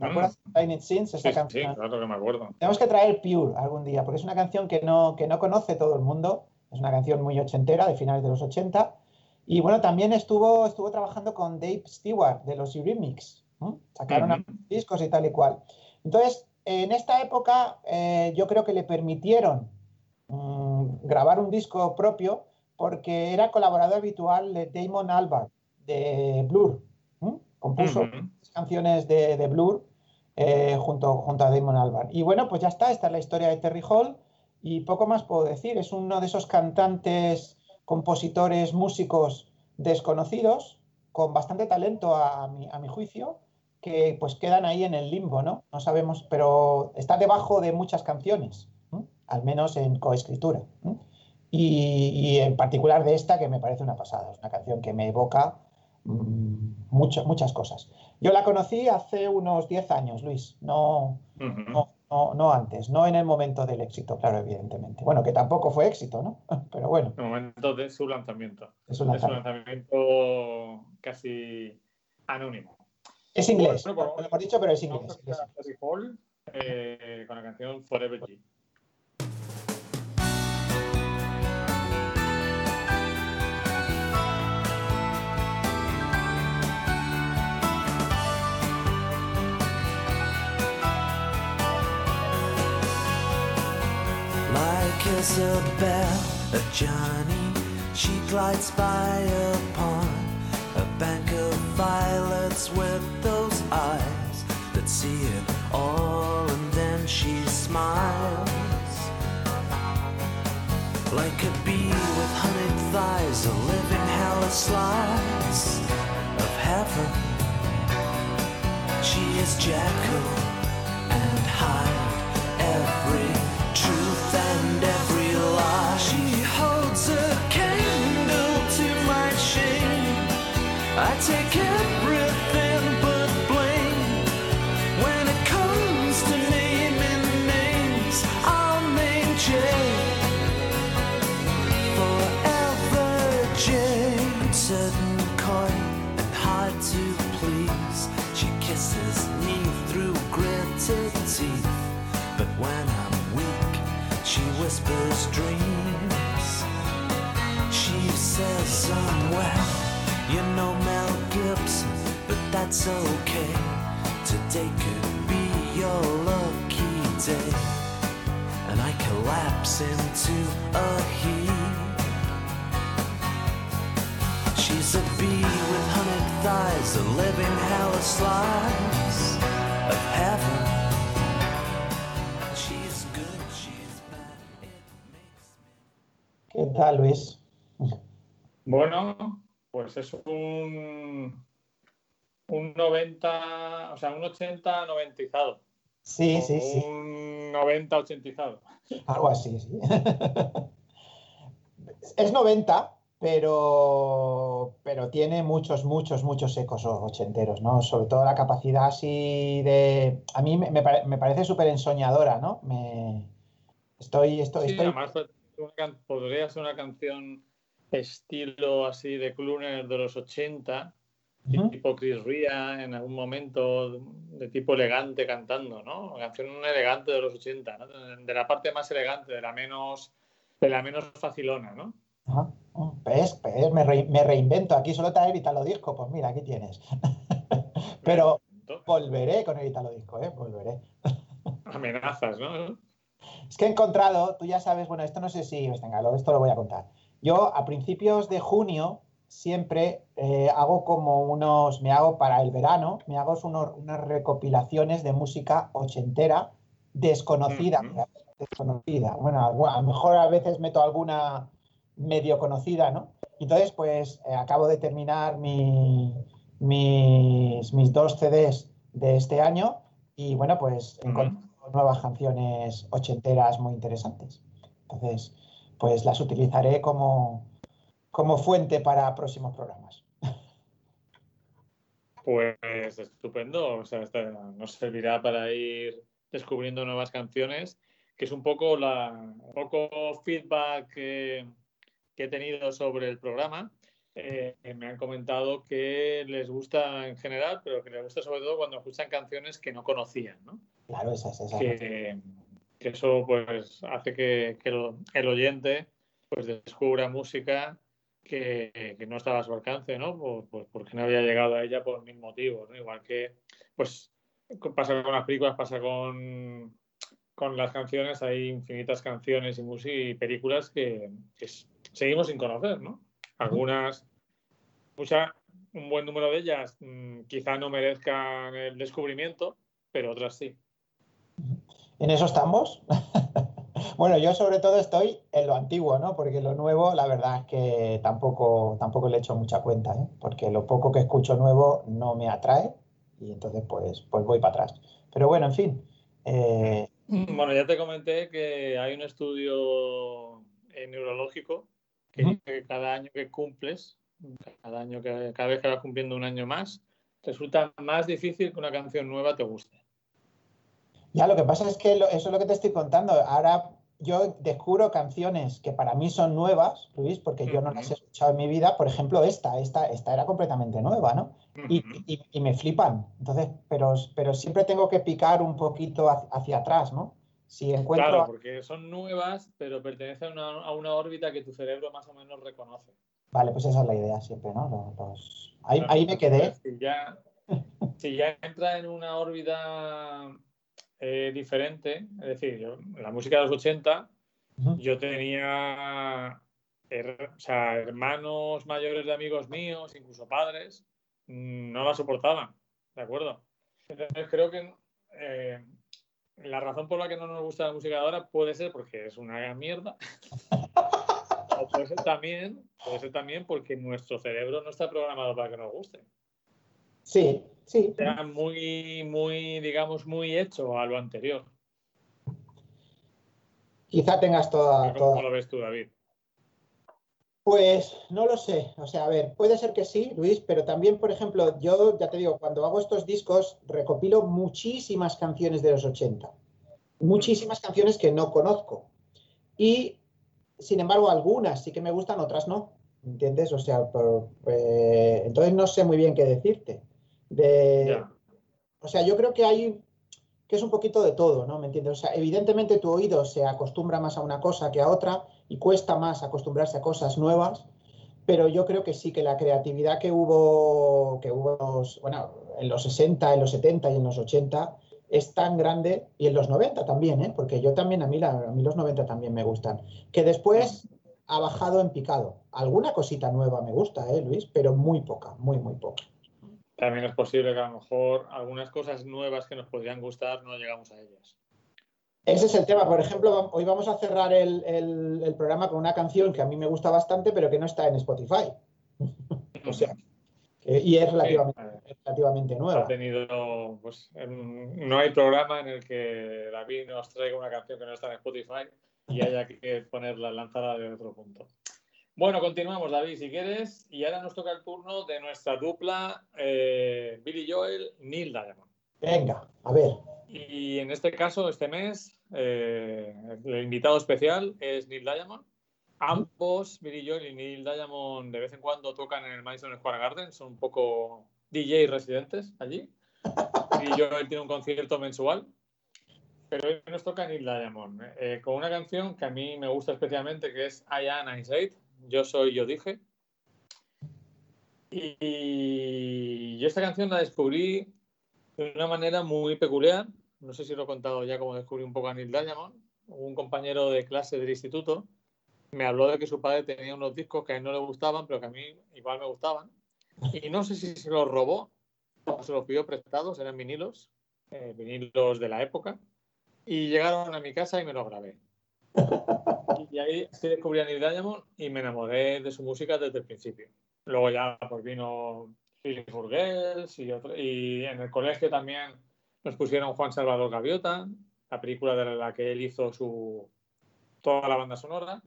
¿Me acuerdas de Tiny Sins? Sí, canción? sí, claro que me acuerdo. Tenemos que traer Pure algún día, porque es una canción que no, que no conoce todo el mundo. Es una canción muy ochentera, de finales de los 80. Y bueno, también estuvo, estuvo trabajando con Dave Stewart de los Eurythmics. Sacaron uh -huh. discos y tal y cual. Entonces, en esta época, eh, yo creo que le permitieron mmm, grabar un disco propio porque era colaborador habitual de Damon Albarn de Blur. Compuso uh -huh. canciones de, de Blur eh, junto, junto a Damon Albarn. Y bueno, pues ya está, esta es la historia de Terry Hall y poco más puedo decir. Es uno de esos cantantes, compositores, músicos desconocidos, con bastante talento a, mi, a mi, juicio, que pues quedan ahí en el limbo, ¿no? No sabemos, pero está debajo de muchas canciones, al menos en coescritura. Y, en particular de esta, que me parece una pasada. Es una canción que me evoca mucho, muchas cosas. Yo la conocí hace unos 10 años, Luis, no, uh -huh. no, no, no, antes, no en el momento del éxito, claro, evidentemente. Bueno, que tampoco fue éxito, ¿no? Pero bueno. En el momento de su lanzamiento. De su lanzamiento, de su lanzamiento casi anónimo. Es inglés, bueno, lo hemos dicho, pero es inglés. Hall, eh, con la canción Forever G. Isabel, a journey. she glides by upon a bank of violets with those eyes that see it all, and then she smiles. Like a bee with honeyed thighs, a living hell a slice of heaven. She is Jekyll and Hyde, whispers dreams. She says somewhere, you know Mel Gibson, but that's okay. Today could be your lucky day. And I collapse into a heap. She's a bee with honeyed thighs, a living hell of slice of heaven. She's good, she's bad, it makes me. ¿Qué tal, Luis? Bueno, pues es un, un 90, o sea, un 80 noventizado. Sí, o sí, sí. Un 90 ochentizado. Algo así, sí. es 90, pero, pero tiene muchos, muchos, muchos ecos ochenteros, ¿no? Sobre todo la capacidad así de... A mí me, me pare- me parece súper ensoñadora, ¿no? Me... Estoy, estoy, Sí, estoy... además podría ser una canción estilo así de crooner de los 80, Ujú. tipo Chris Ria en algún momento de tipo elegante cantando, ¿no? Canción elegante de los 80, ¿no? De la parte más elegante, de la menos, de la menos facilona, ¿no? Ajá. ¿Ves? Me, re- me reinvento. Aquí solo traer Italo Disco. Pues mira, aquí tienes. Pero volveré con el Italo Disco, ¿eh? Volveré. Amenazas, ¿no? Es que he encontrado, tú ya sabes, bueno, esto no sé si, pues venga, esto lo voy a contar. Yo a principios de junio siempre eh, hago como unos, me hago para el verano, me hago unos- unas recopilaciones de música ochentera desconocida, desconocida. Bueno, a lo mejor a veces meto alguna medio conocida, ¿no? Entonces, pues eh, acabo de terminar mi- mis, mis dos CDs de este año y bueno, pues Ujú. encontré nuevas canciones ochenteras muy interesantes. Entonces, pues las utilizaré como, como fuente para próximos programas. Pues estupendo, o sea, esta- nos servirá para ir descubriendo nuevas canciones, que es un poco la un poco feedback que, que he tenido sobre el programa. Eh, me han comentado que les gusta en general, pero que les gusta sobre todo cuando escuchan canciones que no conocían, ¿no? Claro, esas, esas. Que, que eso pues hace que, que el, oyente pues descubra música que, no estaba a su alcance, ¿no? Por- porque no había llegado a ella por mil motivos. Igual que, pues, pasa con las películas, pasa con, con las canciones, hay infinitas canciones y música y películas que, seguimos sin conocer, ¿no? Algunas, mucha, un buen número de ellas mm, quizá no merezcan el descubrimiento, pero otras sí. ¿En eso estamos? bueno, yo sobre todo estoy en lo antiguo, ¿no? Porque lo nuevo, la verdad es que tampoco, tampoco le echo mucha cuenta, ¿eh? Porque lo poco que escucho nuevo no me atrae y entonces pues, pues voy para atrás. Pero bueno, en fin. eh, Bueno, ya te comenté que hay un estudio eh, neurológico que dice que cada año que cumples, cada año que cada vez que vas cumpliendo un año más, resulta más difícil que una canción nueva te guste. Ya, lo que pasa es que lo- eso es lo que te estoy contando. Ahora yo descubro canciones que para mí son nuevas, Luis, porque yo no las he escuchado en mi vida. Por ejemplo, esta, esta, esta era completamente nueva, ¿no? Y, y- y me flipan. Entonces, pero, pero siempre tengo que picar un poquito hacia, atrás, ¿no? Si encuentro. Claro, porque son nuevas, pero pertenecen a una, a una órbita que tu cerebro más o menos reconoce. Vale, pues esa es la idea siempre, ¿no? Los- los- Ahí, Claro, ahí me quedé. Si ya, si ya entra en una órbita eh, diferente, es decir, yo- la música de los 80, Ujú. yo tenía her- o sea, hermanos mayores de amigos míos, incluso padres, mm, no la soportaban, ¿de acuerdo? Entonces creo que eh, la razón por la que no nos gusta la música de ahora puede ser porque es una mierda. o puede ser también, puede ser también porque nuestro cerebro no está programado para que nos guste. Sí, sí. Está muy, muy, digamos, muy hecho a lo anterior. Quizá tengas toda, ¿Cómo toda, lo ves tú, David? Pues no lo sé. O sea, a ver, puede ser que sí, Luis, pero también, por ejemplo, yo ya te digo, cuando hago estos discos, recopilo muchísimas canciones de los 80. Muchísimas canciones que no conozco. Y, sin embargo, algunas sí que me gustan, otras no. ¿Entiendes? O sea, por- eh, entonces no sé muy bien qué decirte. De, o sea, yo creo que hay que es un poquito de todo, ¿no? ¿Me entiendes? O sea, evidentemente tu oído se acostumbra más a una cosa que a otra y cuesta más acostumbrarse a cosas nuevas, pero yo creo que sí que la creatividad que hubo, que hubo en los- bueno, en los 60, en los 70 y en los 80 es tan grande, y en los 90 también, ¿eh? porque yo también, a mí, la- a mí los 90 también me gustan, que después ha bajado en picado. Alguna cosita nueva me gusta, ¿eh, Luis? Pero muy poca, muy, muy poca. También es posible que a lo mejor algunas cosas nuevas que nos podrían gustar no llegamos a ellas. Ese es el tema. Por ejemplo, hoy vamos a cerrar el, el- el programa con una canción que a mí me gusta bastante, pero que no está en Spotify. O sea, que- y es relativamente, relativamente ha nueva. tenido, pues, en- no hay programa en el que David nos traiga una canción que no está en Spotify y haya que ponerla, lanzarla de otro punto. Bueno, continuamos, David, si quieres. Y ahora nos toca el turno de nuestra dupla eh, Billy Joel, Neil Diamond. Venga, a ver. Y en este caso, este mes, eh, el invitado especial es Neil Diamond. Ambos, Billy Joel y Neil Diamond, de vez en cuando tocan en el Madison Square Garden, son un poco DJ residentes allí. Billy Joel tiene un concierto mensual. Pero hoy nos toca Neil Diamond, eh, con una canción que a mí me gusta especialmente, que es I Am, I Said, Yo Soy, Yo Dije. Y, y esta canción la descubrí de una manera muy peculiar. No sé si lo he contado ya como descubrí un poco a Neil Diamond. Un compañero de clase del instituto me habló de que su padre tenía unos discos que a él no le gustaban, pero que a mí igual me gustaban. Y no sé si se los robó se los pidió prestados, eran vinilos, eh, vinilos de la época. Y llegaron a mi casa y me los grabé. Y ahí sí descubrí a Neil Diamond y me enamoré de su música desde el principio. Luego ya pues vino Philip Girls y, otro- y en el colegio también nos pusieron Juan Salvador Gaviota, la película de la que él hizo su toda la banda sonora.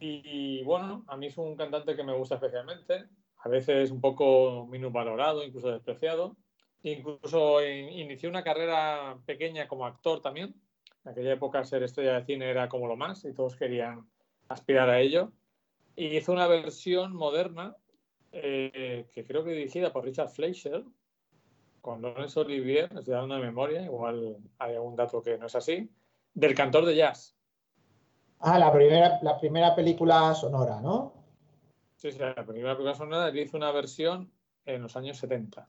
Y, y, bueno, a mí es un cantante que me gusta especialmente, a veces un poco minusvalorado, incluso despreciado. Incluso in- inició una carrera pequeña como actor también. En aquella época ser estrella de cine era como lo más y todos querían aspirar a ello. Y hizo una versión moderna eh, que creo que dirigida por Richard Fleischer, con Laurence Olivier, estoy dando de memoria, igual hay algún dato que no es así, del cantor de jazz. Ah, la primera, la primera película sonora, ¿no? Sí, sí, la primera película sonora él hizo una versión en los años 70,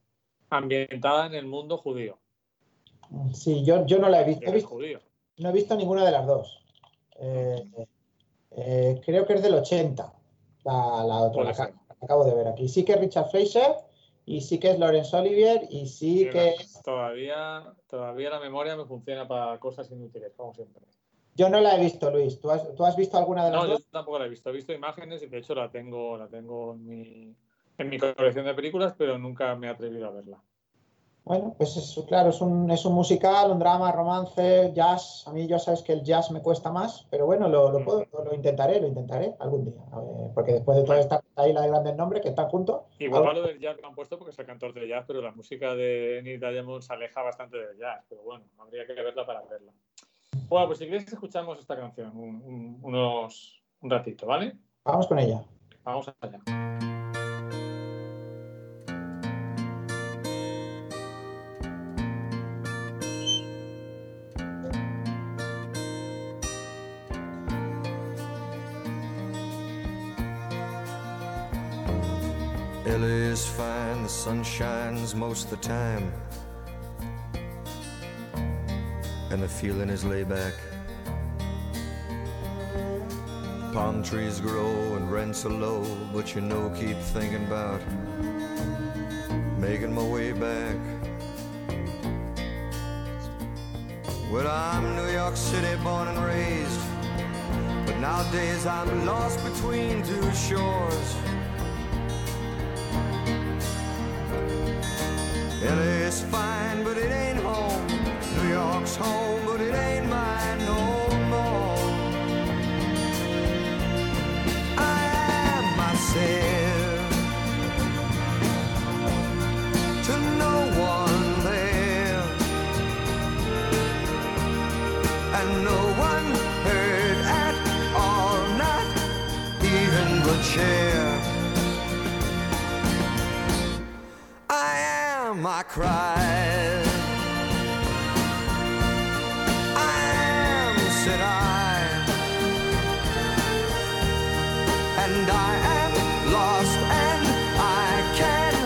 ambientada en el mundo judío. Sí, yo, yo no la he visto. He judío. No he visto ninguna de las dos. Eh, eh, creo que es del 80, la, la otra, la, acabo de ver aquí. Sí que es Richard Fraser y sí que es Laurence Olivier y sí que es... Todavía, todavía la memoria me funciona para cosas inútiles, como siempre. Yo no la he visto, Luis. ¿Tú has, tú has visto alguna de las No, yo dos? tampoco la he visto. He visto imágenes y de hecho la tengo, la tengo en mi, en mi colección de películas, pero nunca me he atrevido a verla. Bueno, pues es, claro, es un, es un musical, un drama, romance, jazz. A mí ya sabes que el jazz me cuesta más, pero bueno, lo, lo, puedo- lo intentaré, lo intentaré algún día. A ver, porque después de toda esta ahí la de grandes nombres que están juntos. Igual lo del jazz lo han puesto porque es el cantor de jazz, pero la música de Neil Diamond se aleja bastante del jazz. Pero bueno, habría que verla para verla. Bueno, pues si quieres escuchamos esta canción un, un- unos, un ratito, ¿vale? Vamos con ella. Vamos allá. Is fine, the sun shines most the time. And the feeling is laid back. Palm trees grow and rents are low, but you know, keep thinking about making my way back. Well, I'm New York City born and raised, but nowadays I'm lost between two shores. LA's fine, cried. I am, said I. And I am lost, and I can't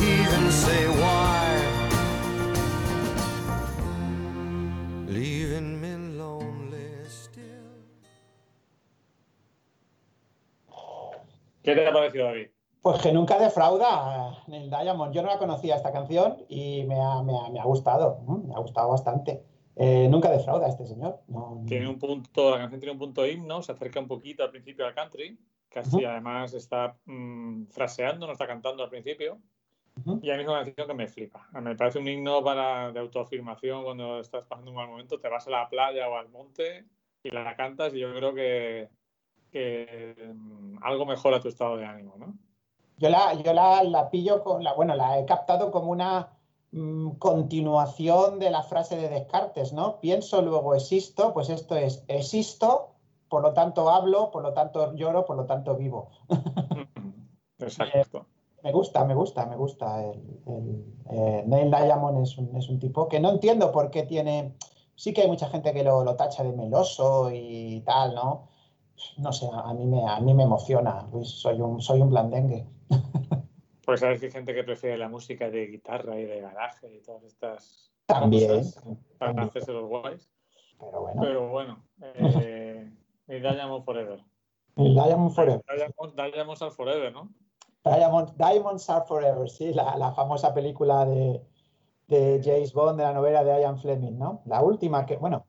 even say why. Leaving me lonely still. ¿Qué te ha parecido, David? Pues que nunca defrauda Neil Diamond. Yo no la conocía esta canción y me ha, me ha- me ha gustado. Me ha gustado bastante. Eh, nunca defrauda este señor. No- Tiene un punto, la canción tiene un punto himno, se acerca un poquito al principio al country, casi además está mm, fraseando, no está cantando al principio. Ujú. Y a mí es una canción que me flipa. Me parece un himno para, de autoafirmación cuando estás pasando un mal momento, te vas a la playa o al monte y la cantas y yo creo que, que mm, algo mejora tu estado de ánimo, ¿no? Yo la, yo la, la pillo con la, bueno, la he captado como una mm, continuación de la frase de Descartes, ¿no? Pienso, luego existo, pues esto es existo, por lo tanto hablo, por lo tanto lloro, por lo tanto vivo. Exacto. Me gusta, me gusta, me gusta. El, el, eh, Neil Diamond es un, es un tipo que no entiendo por qué tiene. Sí que hay mucha gente que lo, lo tacha de meloso y tal, ¿no? No sé, a mí me, a mí me emociona, Luis. Soy un, soy un blandengue. Pues sabes que hay gente que prefiere la música de guitarra y de garaje y todas estas También. cosas para también. hacerse los guays. Pero bueno, Pero bueno, eh, y Diamond Forever. el Diamond Forever. Diamond, Diamonds are Forever, ¿no? Diamond- Diamonds Are Forever, sí, la, la famosa película de, de James Bond, de la novela de Ian Fleming, ¿no? La última que, bueno,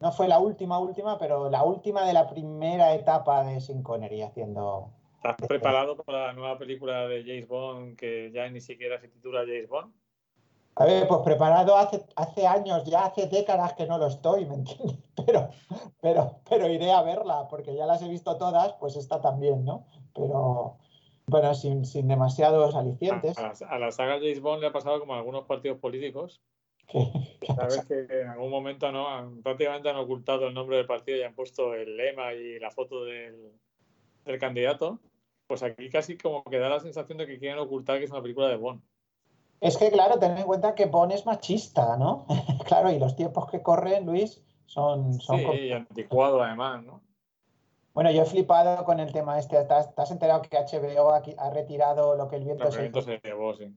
no fue la última, última, pero la última de la primera etapa de Sean Connery haciendo. ¿Estás preparado para la nueva película de James Bond que ya ni siquiera se titula James Bond? A ver, pues preparado hace, hace años, ya hace décadas que no lo estoy, ¿me entiendes? Pero, pero, pero iré a verla, porque ya las he visto todas, pues esta también, ¿no? Pero, bueno, sin, sin demasiados alicientes. A, la, a la saga James Bond le ha pasado como a algunos partidos políticos. que- que- Sabes que en algún momento no han, prácticamente han ocultado el nombre del partido y han puesto el lema y la foto del, del candidato. Pues aquí casi como que da la sensación de que quieren ocultar que es una película de Bond. Es que, claro, ten en cuenta que Bond es machista, ¿no? claro, y los tiempos que corren, Luis, son... son Sí, y anticuado además, ¿no? Bueno, yo he flipado con el tema este. ¿Te has, te has enterado que HBO ha, retirado lo que el viento se se llevó, sí.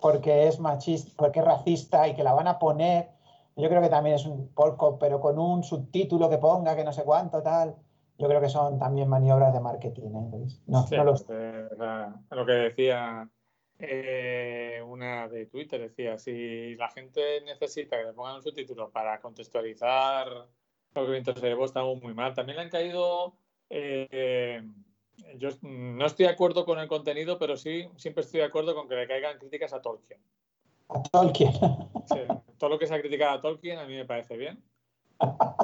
porque es machista, porque es racista y que la van a poner? Yo creo que también es un porco, pero con un subtítulo que ponga, que no sé cuánto, tal. Yo creo que son también maniobras de marketing, ¿eh? No, Sí, no lo eh, lo que decía eh, una de Twitter, decía, si la gente necesita que le pongan un subtítulo para contextualizar lo que viento se llevó, estamos muy mal. También le han caído, eh, yo no estoy de acuerdo con el contenido, pero sí, siempre estoy de acuerdo con que le caigan críticas a Tolkien. a Tolkien. Sí, todo lo que se ha criticado a Tolkien a mí me parece bien.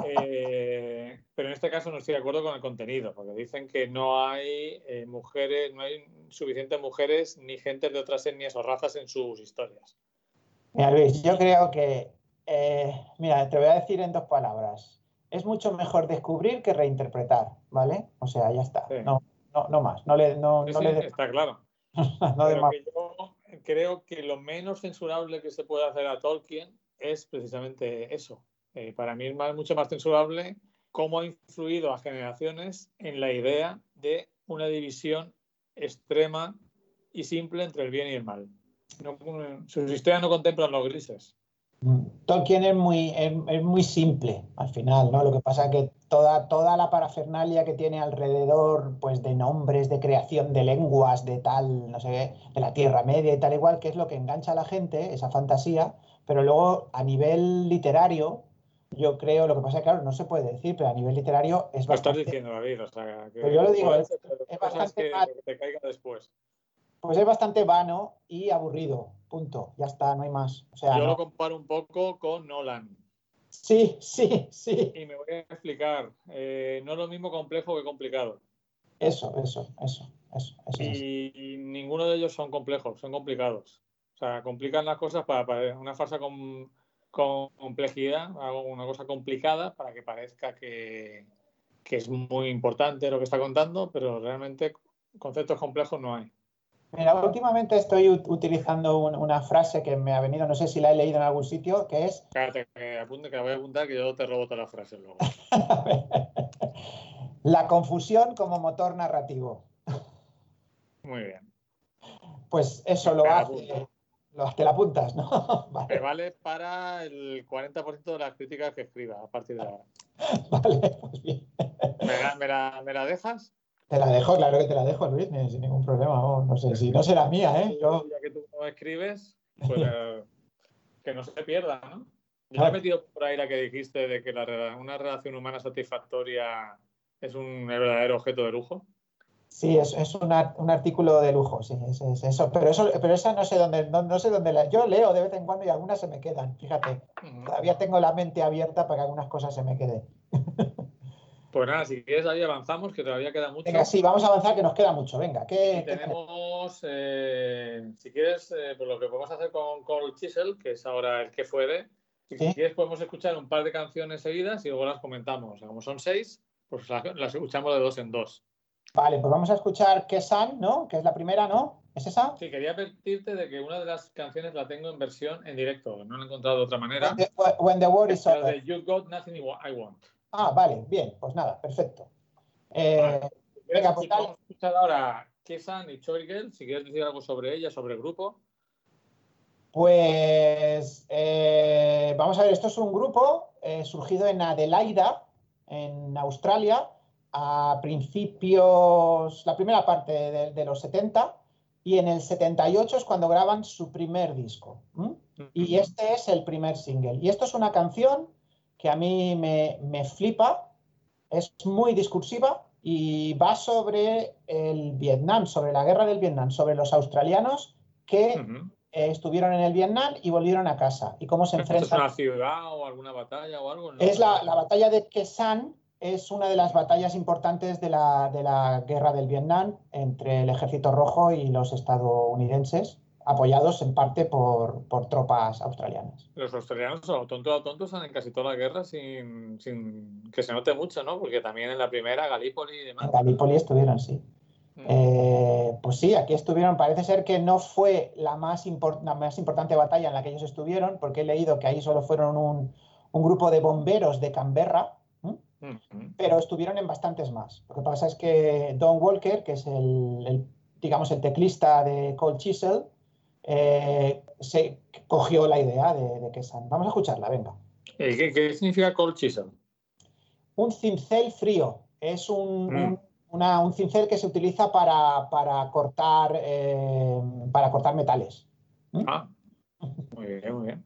Eh, pero en este caso no estoy de acuerdo con el contenido, porque dicen que no hay eh, mujeres, no hay suficientes mujeres ni gente de otras etnias o razas en sus historias. Mira, Luis, yo creo que, eh, mira, te voy a decir en dos palabras. es mucho mejor descubrir que reinterpretar, ¿vale? O sea, ya está. Sí. No, no, no más. No le, no, Sí, no sí, le de- está claro. no de Pero más. que yo creo que lo menos censurable que se puede hacer a Tolkien es precisamente eso. Eh, para mí es mucho más censurable cómo ha influido a generaciones en la idea de una división extrema y simple entre el bien y el mal. Sus historias no contemplan los grises. Tolkien es muy, es, es muy simple al final, ¿no? Lo que pasa que toda, toda la parafernalia que tiene alrededor, pues de nombres, de creación de lenguas, de tal, no sé, de la Tierra Media y tal igual, que es lo que engancha a la gente, esa fantasía, pero luego a nivel literario, yo creo, lo que pasa es que claro, no se puede decir, pero a nivel literario es Lo estás bastante, diciendo, David. O sea, que Pero yo lo digo, es- es bastante que, mal. que te caiga después. pues es bastante vano y aburrido, punto, ya está, no hay más. O sea, Yo no- lo comparo un poco con Nolan. sí, sí, sí, Y me voy a explicar. Eh, no es lo mismo complejo que complicado. eso, eso, eso, eso, eso. es. Y ninguno de ellos son complejos, son complicados. O sea, complican las cosas para, para una falsa com- con complejidad, una cosa complicada para que parezca que, que es muy importante lo que está contando, pero realmente conceptos complejos no hay. Mira, últimamente estoy ut- utilizando un- una frase que me ha venido, no sé si la he leído en algún sitio, que es, Cállate, que apunte, que la voy a apuntar, que yo te robo todas las frases luego. la confusión como motor narrativo. Muy bien. Pues eso lo Me hace, apunto. lo, te la apuntas, ¿no? Me Vale, vale para el 40% de las críticas que escriba a partir de ahora. vale, pues bien. ¿Me la, me la- me la dejas? Te la dejo, claro que te la dejo, Luis, sin ningún problema. No sé si no será mía, ¿eh? Yo, Ya que tú no escribes, pues eh, que no se pierda, ¿no? Yo Claro. he metido por ahí la que dijiste de que la, una relación humana satisfactoria es un verdadero objeto de lujo. Sí, es, es un, un artículo de lujo, sí, es, es eso. Pero eso, pero esa no sé dónde, no, no sé dónde la. Yo leo de vez en cuando y algunas se me quedan, fíjate. Todavía tengo la mente abierta para que algunas cosas se me queden. Pues nada, si quieres ahí avanzamos, que todavía queda mucho. Venga, sí, vamos a avanzar, que nos queda mucho. Venga, ¿qué, tenemos, eh, si quieres, eh, pues lo que podemos hacer con Cold Chisel, que es ahora el que fue de. Si Sí. quieres, podemos escuchar un par de canciones seguidas y luego las comentamos. O sea, como son seis, pues las, las escuchamos de dos en dos. Vale, pues vamos a escuchar Kesan, ¿no? Que es la primera, ¿no? ¿Es esa? Sí, quería advertirte de que una de las canciones la tengo en versión en directo, no la he encontrado de otra manera. When the, when the war is La over. de You Got Nothing I Want. Ah, vale, bien, pues nada, perfecto. Eh, Venga, pues Vamos a escuchar ahora Kesan y Choirgel, si quieres decir algo sobre ella, sobre el grupo. Pues eh, vamos a ver, esto es un grupo eh, surgido en Adelaida, en Australia, a principios, la primera parte de, de los 70, y en el 78 es cuando graban su primer disco. ¿m? Y este es el primer single. Y esto es una canción que a mí me, me flipa, es muy discursiva y va sobre el Vietnam, sobre la guerra del Vietnam, sobre los australianos que Ujú. eh, estuvieron en el Vietnam y volvieron a casa. Y cómo se ¿Esto es enfrentan. una ciudad o alguna batalla o algo? No. Es la, la batalla de Khe Sanh, es una de las batallas importantes de la, de la guerra del Vietnam entre el Ejército Rojo y los estadounidenses, apoyados en parte por, por tropas australianas. Los australianos, o tonto a tonto, están en casi toda la guerra sin, sin que se note mucho, ¿no? Porque también en la primera, Galípoli y demás. En Galípoli estuvieron, sí. Mm. Eh, pues sí, aquí estuvieron. Parece ser que no fue la más, la más importante batalla en la que ellos estuvieron, porque he leído que ahí solo fueron un, un grupo de bomberos de Canberra, pero estuvieron en bastantes más. Lo que pasa es que Don Walker, que es el, el, digamos, el teclista de Cold Chisel, eh, se cogió la idea de, de Kesan. Vamos a escucharla, venga. ¿Y ¿Qué, qué significa cold chisel? Un cincel frío es un, Mm. un- una- un cincel que se utiliza para, para cortar, eh, para cortar metales. ¿Mm? Ah, muy bien, muy bien.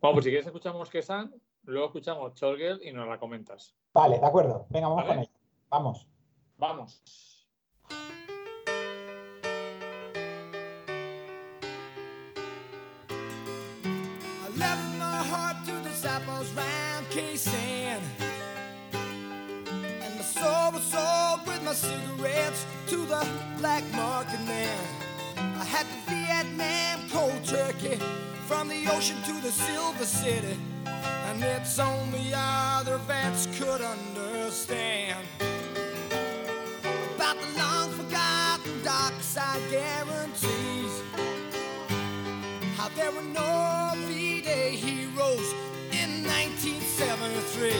Bueno, pues si quieres escuchamos Kesan, luego escuchamos Cholgel y nos la comentas. Vale, de acuerdo. Venga, vamos Vale. con ello. Vamos. Vamos. I left my heart to the disciples round K-San. And my soul was sold with my cigarettes to the black market man. I had the Vietnam cold turkey from the ocean to the silver city. And it's only other vets could understand about the long forgotten dark side guarantees. How there were no V-Day heroes in 1973.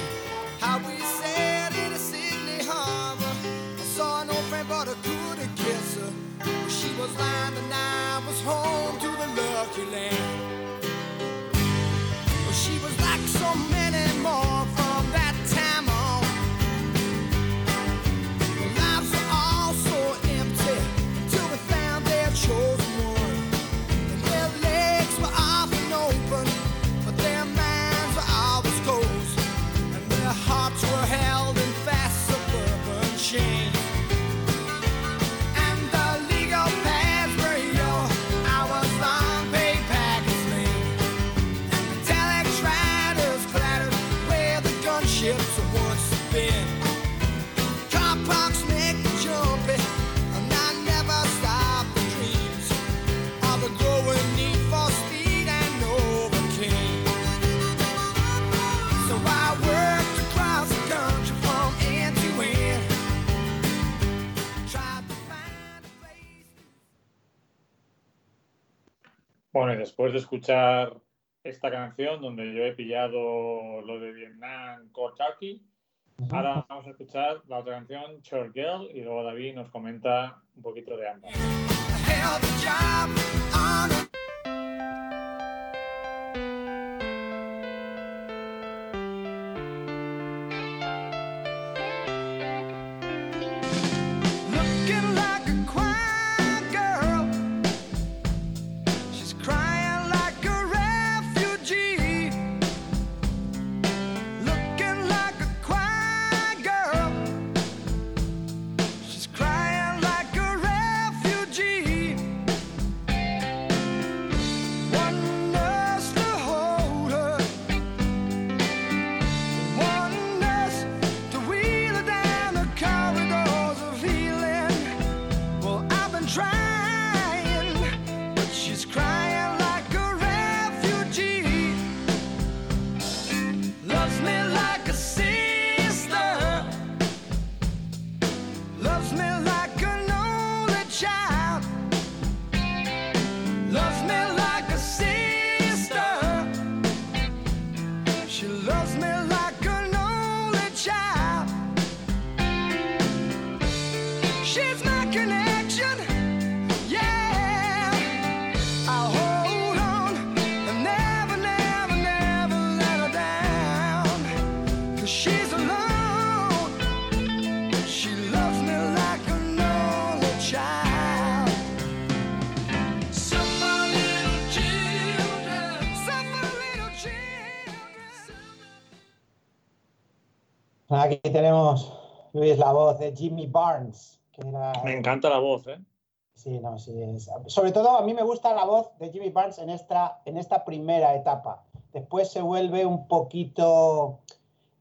How we sailed into Sydney Harbor. I saw no friend but a good kisser. She was lying and I was home to the lucky land. Bueno, y después de escuchar esta canción donde yo he pillado lo de Vietnam, Kentucky, ahora vamos a escuchar la otra canción, Short Girl, y luego David nos comenta un poquito de ambas. Aquí tenemos, Luis, la voz de Jimmy Barnes, que era... Me encanta la voz, ¿eh? Sí, no, sí. es- Sobre todo a mí me gusta la voz de Jimmy Barnes en esta, en esta primera etapa. Después se vuelve un poquito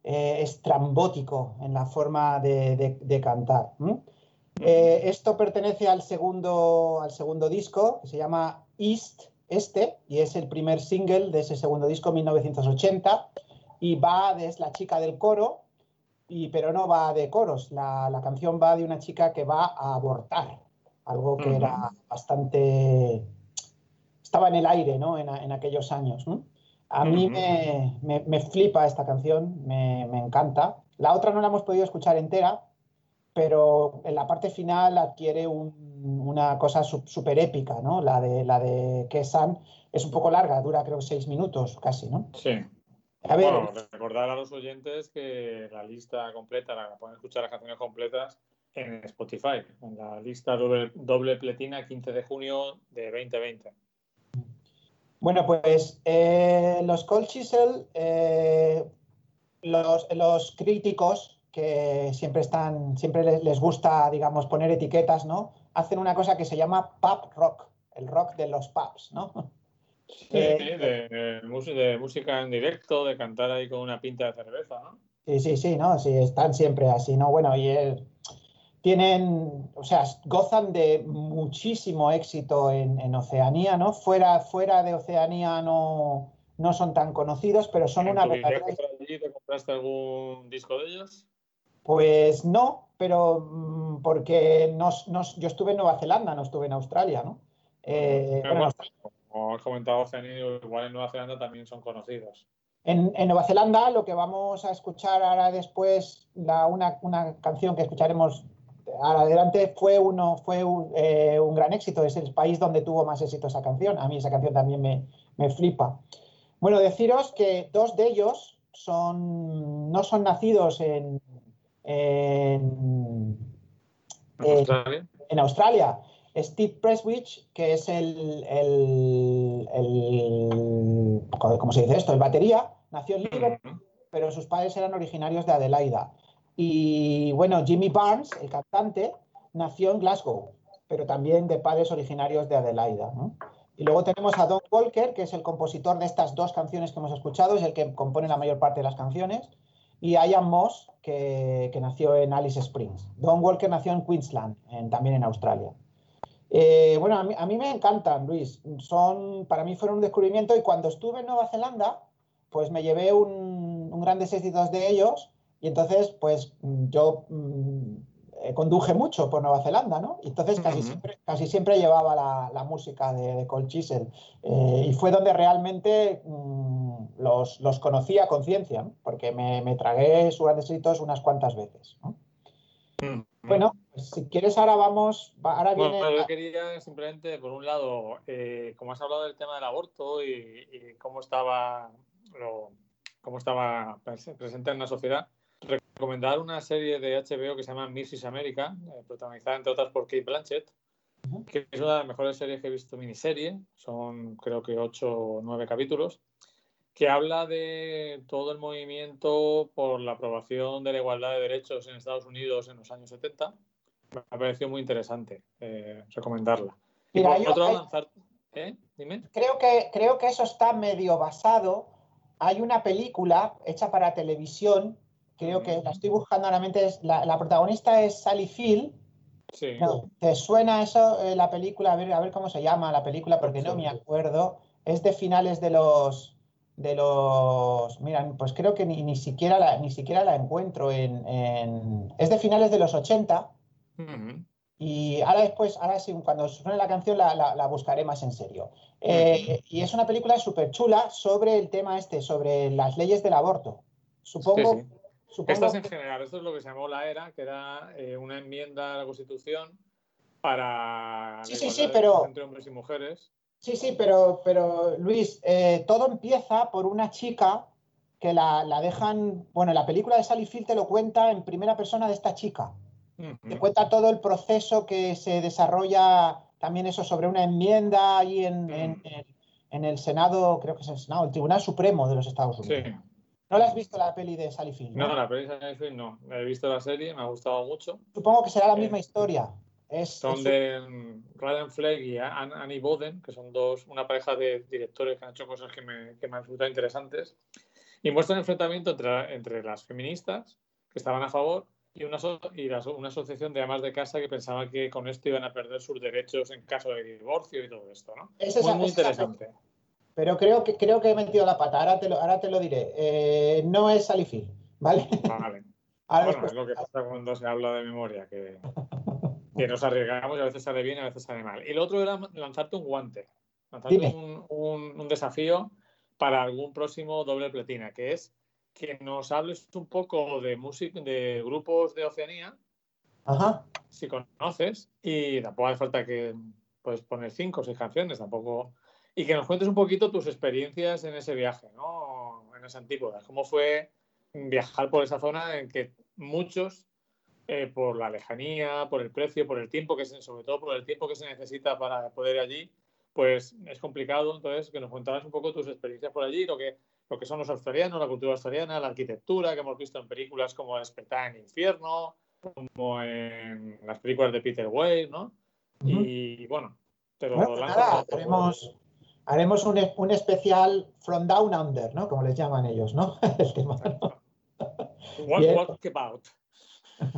eh, estrambótico en la forma de, de- de cantar. Eh, esto pertenece al segundo, al segundo disco, que se llama East, Este, y es el primer single de ese segundo disco, 1980, y va de es la chica del coro, y, pero no va de coros. La, la canción va de una chica que va a abortar, algo que era bastante... Estaba en el aire, ¿no? En, a- en aquellos años. ¿no? A mí me, me- me flipa esta canción, me, me encanta. La otra no la hemos podido escuchar entera, pero en la parte final adquiere un- una cosa súper épica, ¿no? La de, la de Kesan es un poco larga, dura creo seis minutos casi, ¿no? Sí. A ver, Bueno, recordar a los oyentes que la lista completa, la pueden escuchar las canciones completas en Spotify, en la lista doble, doble pletina 15 de junio de 2020. Bueno, pues eh, los Cold Chisel, eh, los, los críticos que siempre están, siempre les, les gusta, digamos, poner etiquetas, ¿no? Hacen una cosa que se llama pub rock, el rock de los pubs, ¿no? Sí, Eh, de, de música, en directo, de cantar ahí con una pinta de cerveza, ¿no? Sí, sí, sí, ¿no? Sí, están siempre así, ¿no? Bueno, y eh, tienen, o sea, gozan de muchísimo éxito en, en Oceanía, ¿no? Fuera, fuera de Oceanía no, no son tan conocidos, pero son ¿En una verdadera... allí te compraste algún disco de ellos? Pues no, pero mm, porque nos- nos- yo estuve en Nueva Zelanda, no estuve en Australia, ¿no? Eh, Pero en bueno, como has comentado, Oceanía, igual en Nueva Zelanda también son conocidos. En, en Nueva Zelanda lo que vamos a escuchar ahora después, la- una, una canción que escucharemos ahora adelante, fue, uno, fue un, eh, un gran éxito. Es el país donde tuvo más éxito esa canción. A mí esa canción también me, me flipa. Bueno, deciros que dos de ellos son, no son nacidos en, en, ¿En Australia? en Australia. Steve Presswich, que es el, el, el- ¿cómo se dice esto? El batería, nació en Liverpool, pero sus padres eran originarios de Adelaida. Y bueno, Jimmy Barnes, el cantante, nació en Glasgow, pero también de padres originarios de Adelaida. ¿no? Y luego tenemos a Don Walker, que es el compositor de estas dos canciones que hemos escuchado, es el que compone la mayor parte de las canciones, y Ian Moss, que, que nació en Alice Springs. Don Walker nació en Queensland, en- también en Australia. Eh, bueno, a mí, a mí me encantan, Luis. Son, para mí fueron un descubrimiento y cuando estuve en Nueva Zelanda, pues me llevé un, un grandes éxitos de ellos y entonces, pues yo mm, eh, conduje mucho por Nueva Zelanda, ¿no? Y entonces casi, siempre, casi siempre llevaba la, la música de, de Cold Chisel eh, y fue donde realmente mm, los, los conocí a conciencia, ¿no? porque me, me tragué sus grandes éxitos unas cuantas veces. Bueno, si quieres ahora vamos, va- ahora viene... Bueno, yo quería simplemente, por un lado, eh, como has hablado del tema del aborto y, y cómo estaba lo- cómo estaba pres- presente en la sociedad, recomendar una serie de HBO que se llama Mrs. America, eh, protagonizada entre otras por Kate Blanchett, que es una de las mejores series que he visto miniserie, son creo que ocho o nueve capítulos, que habla de todo el movimiento por la aprobación de la igualdad de derechos en Estados Unidos en los años 70. Me ha parecido muy interesante eh, recomendarla. Mira, yo- otro hay- lanzar... ¿Eh? Dime. creo que, creo que eso está medio basado. Hay una película hecha para televisión, creo que la estoy buscando a la mente, es, la, la protagonista es Sally Field. Sí. No, ¿Te suena eso, eh, la película? A ver, a ver cómo se llama la película, porque no me acuerdo. Es de finales de los... De los. Mira, pues creo que ni, ni siquiera, la, ni siquiera la encuentro en, en- Es de finales de los 80. Y ahora después, ahora sí, cuando suene la canción la, la- la buscaré más en serio. Eh, y es una película súper chula sobre el tema este, sobre las leyes del aborto. Supongo, Sí, sí. supongo Estas en general, esto es lo que se llamó la ERA, que era eh, una enmienda a la Constitución para Sí, sí, sí, pero- entre hombres y mujeres. Sí, sí, pero, pero Luis, eh, todo empieza por una chica que la, la dejan, bueno, la película de Sally Field te lo cuenta en primera persona de esta chica. Te cuenta todo el proceso que se desarrolla, también eso sobre una enmienda ahí en, en- en- en el Senado, creo que es el Senado, el Tribunal Supremo de los Estados Sí. Unidos. ¿No la has visto la peli de Sally Field? No, la peli de Netflix no. He visto la serie, me ha gustado mucho. Supongo que será la Eh, misma historia. Es, Son es- de mm, Ryan Fleck y An- Annie Boden, que son dos, una pareja de directores que han hecho cosas que me, que me han resultado interesantes. Y muestra un enfrentamiento entre, entre las feministas, que estaban a favor, y una, y la una asociación de amas de casa que pensaban que con esto iban a perder sus derechos en caso de divorcio y todo esto, ¿no? es Muy, muy es esa interesante. Pero creo que, creo que he metido la pata, ahora te lo, ahora te lo diré. Eh, no es Sally Field, ¿vale? Vale. Ahora Bueno, después- es lo que pasa cuando se habla de memoria, que, que nos arriesgamos y a veces sale bien y a veces sale mal. Y lo otro era lanzarte un guante, lanzarte un, un- un desafío para algún próximo doble platina, que es que nos hables un poco de música, de grupos de Oceanía, Ajá. si conoces, y tampoco hace falta que puedes poner cinco o seis canciones, tampoco. Y que nos cuentes un poquito tus experiencias en ese viaje, ¿no? En esa antípoda. ¿Cómo fue viajar por esa zona en que muchos, eh, por la lejanía, por el precio, por el tiempo que se, sobre todo por el tiempo que se necesita para poder ir allí, pues es complicado. Entonces, que nos contaras un poco tus experiencias por allí, lo que, lo que son los australianos, la cultura australiana, la arquitectura que hemos visto en películas como Despertar en Infierno, como en las películas de Peter Weir, ¿no? Y bueno, te lo Bueno, nada, haremos, haremos un, un especial From Down Under, ¿no? Como les llaman ellos, ¿no? El tema. Walk, Bien. Walkabout.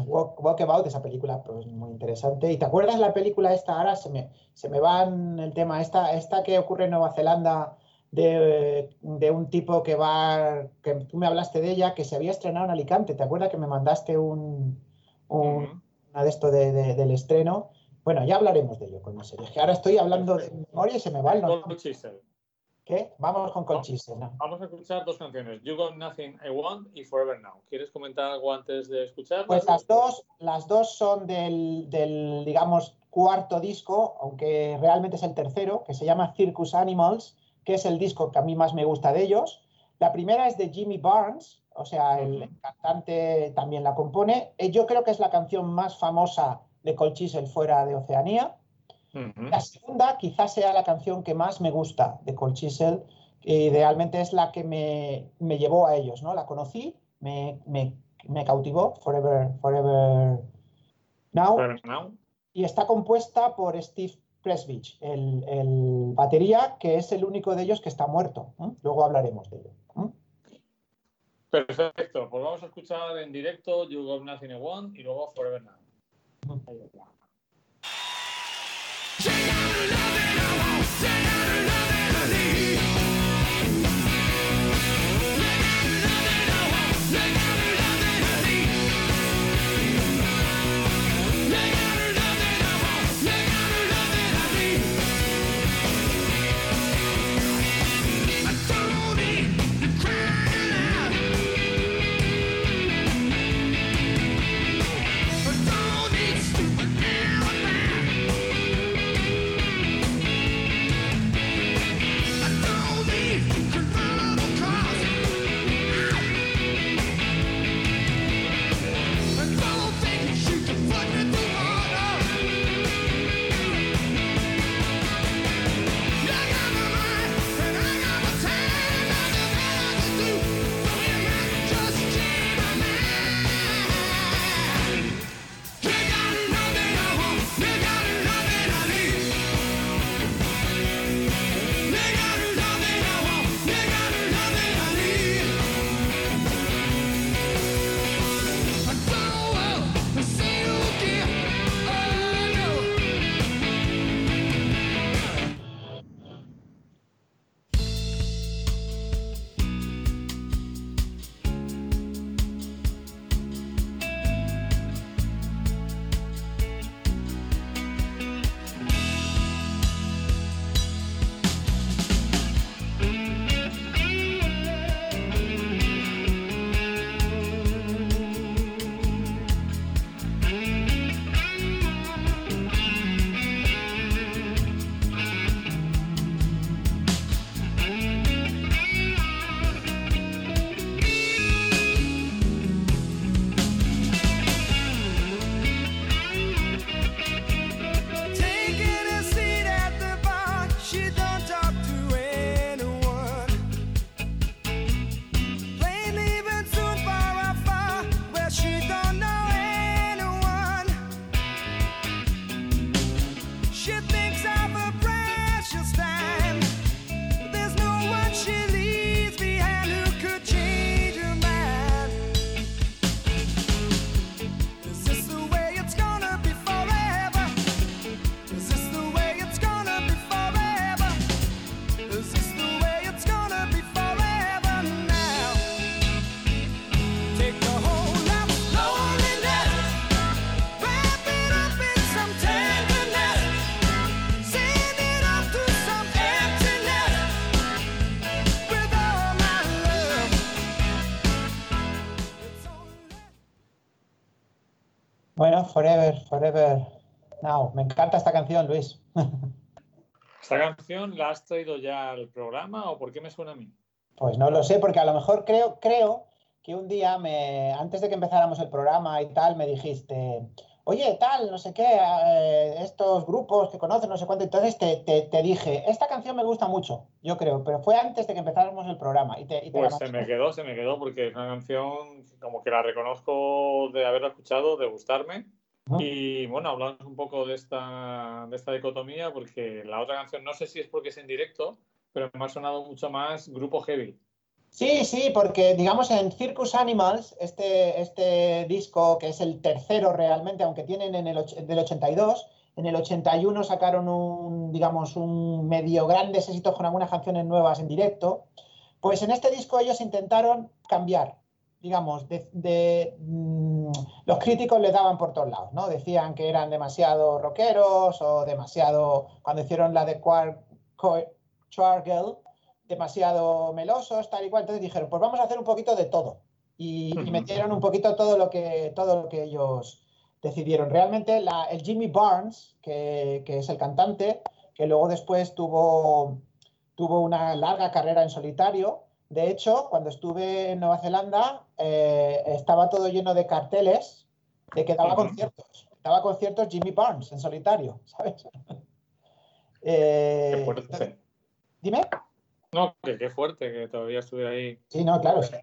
Walk, Walkabout, esa película pues muy interesante. ¿Y te acuerdas la película esta? Ahora se me, se me va en el tema. Esta, esta que ocurre en Nueva Zelanda, de, de un tipo que va, que tú me hablaste de ella, que se había estrenado en Alicante. ¿Te acuerdas que me mandaste un, una de esto de- de- del estreno? Bueno, ya hablaremos de ello con la serie. Es que ahora estoy hablando de memoria y se me va el nombre. ¿Qué? Vamos con Colchise, ¿no? Vamos a escuchar dos canciones, You Got Nothing I Want y Forever Now. ¿Quieres comentar algo antes de escucharlas? Pues las dos, las dos son del, del, digamos, cuarto disco, aunque realmente es el tercero, que se llama Circus Animals, que es el disco que a mí más me gusta de ellos. La primera es de Jimmy Barnes, o sea, el cantante también la compone. Eh, Yo creo que es la canción más famosa de Colchisel fuera de Oceanía. La segunda quizás sea la canción que más me gusta de Cold Chisel, que idealmente es la que me, me llevó a ellos, ¿no? La conocí, me, me- me cautivó, Forever, Forever Now, Forever Now. y está compuesta por Steve Presvich, el, el batería, que es el único de ellos que está muerto. ¿eh? Luego hablaremos de ello. ¿eh? Perfecto, pues vamos a escuchar en directo You Got Nothing I Want y luego Forever Now. Forever, Forever Now. Me encanta esta canción, Luis. ¿Esta canción la has traído ya al programa o por qué me suena a mí? Pues no lo sé, porque a lo mejor creo, creo que un día, me, antes de que empezáramos el programa y tal, me dijiste, oye, tal, no sé qué, eh, estos grupos que conoces, no sé cuánto. Entonces te, te- te dije, esta canción me gusta mucho, yo creo, pero fue antes de que empezáramos el programa. Y te, y Pues se me quedó, se me quedó porque es una canción como que la reconozco de haberla escuchado, de gustarme. Y bueno, hablamos un poco de esta, de esta dicotomía porque la otra canción, no sé si es porque es en directo, pero me ha sonado mucho más grupo heavy. Sí, sí, porque digamos en Circus Animals, este, este disco que es el tercero realmente, aunque tienen en el del 82, En el 81 sacaron un, digamos, un medio grandes éxitos con algunas canciones nuevas en directo. Pues en este disco ellos intentaron cambiar, digamos, de, de, mm, los críticos le daban por todos lados, ¿no? Decían que eran demasiado rockeros o demasiado, cuando hicieron la de Quark, Chargel, demasiado melosos, tal y cual. Entonces dijeron, pues vamos a hacer un poquito de todo. Y, y metieron un poquito todo lo que, todo lo que ellos decidieron. Realmente la, el Jimmy Barnes, que, que, es el cantante, que luego después tuvo, tuvo una larga carrera en solitario. De hecho, cuando estuve en Nueva Zelanda, eh, estaba todo lleno de carteles de que daba uh -huh. conciertos. Daba conciertos Jimmy Barnes en solitario, ¿sabes? eh, qué fuerte. Dime. No, que qué fuerte que todavía estuviera ahí. Sí, no, claro. Sí.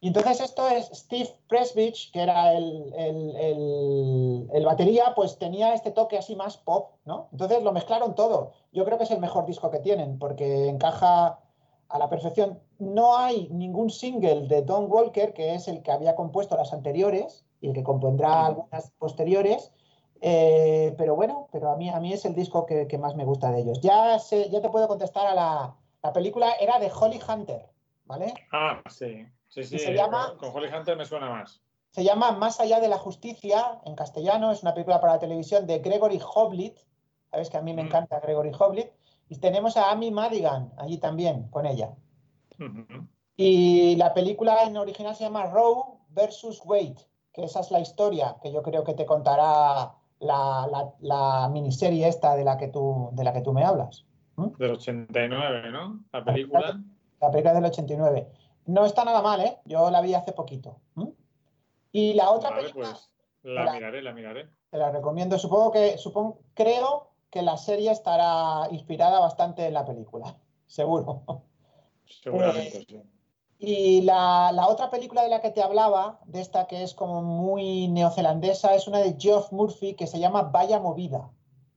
Y entonces esto es Steve Presbich, que era el, el, el, el, batería, pues tenía este toque así más pop, ¿no? Entonces lo mezclaron todo. Yo creo que es el mejor disco que tienen, porque encaja a la perfección. No hay ningún single de Don Walker, que es el que había compuesto las anteriores y el que compondrá algunas posteriores. Eh, pero bueno, pero a mí, a mí es el disco que, que más me gusta de ellos. Ya, sé, ya te puedo contestar a la, la película, era de Holly Hunter, ¿vale? Ah, sí. Sí, sí, se llama, con Holly Hunter me suena más. Se llama Más allá de la justicia, en castellano, es una película para la televisión de Gregory Hoblit, sabes que a mí me encanta Gregory Hoblit, y tenemos a Amy Madigan allí también con ella. Uh -huh. Y la película en original se llama Roe versus Wade, que esa es la historia que yo creo que te contará la, la, la miniserie esta de la que tú, de la que tú me hablas. ¿Mm? Del 89, ¿no? La película. La película del 89. No está nada mal, ¿eh? Yo la vi hace poquito. ¿Mm? Y la otra vale, película... Pues la, la, miraré, la miraré. Te la recomiendo. Supongo que, supongo, creo que la serie estará inspirada bastante en la película. Seguro. Seguramente, eh, sí. Y la, la, otra película de la que te hablaba, de esta que es como muy neozelandesa, es una de Geoff Murphy que se llama Vaya Movida.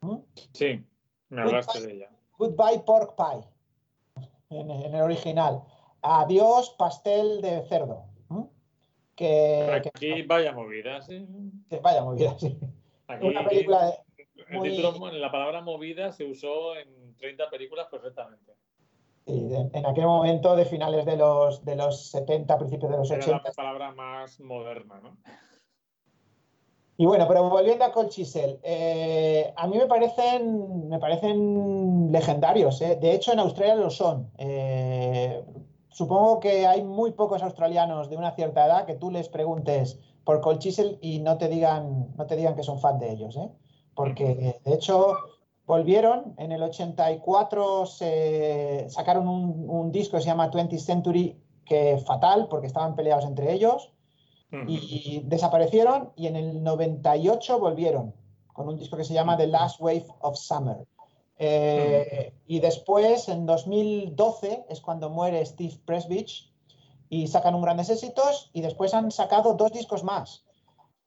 ¿Mm? Sí, me hablaste Goodbye, de ella. Goodbye Pork Pie, en, en el original. Adiós, pastel de cerdo. ¿Mm? Que, Aquí que, vaya movida, sí. Vaya movida, sí. Aquí, Una película de, muy... el título, la palabra movida se usó en 30 películas perfectamente. Sí, de, en aquel momento de finales de los, de los 70, principios de los Era 80. la palabra más moderna, ¿no? Y bueno, pero volviendo a Colchisel, eh, a mí me parecen, me parecen legendarios. ¿eh? De hecho, en Australia lo son. Eh, supongo que hay muy pocos australianos de una cierta edad que tú les preguntes por Colchisel y no te digan, no te digan que son fan de ellos, ¿eh? Porque de hecho volvieron en el 84 se sacaron un, un disco que se llama 20th Century que fatal porque estaban peleados entre ellos y, y desaparecieron y en el 98 volvieron con un disco que se llama The Last Wave of Summer. Eh, y después, en 2012, es cuando muere Steve Presbich y sacan un grandes éxitos y después han sacado dos discos más.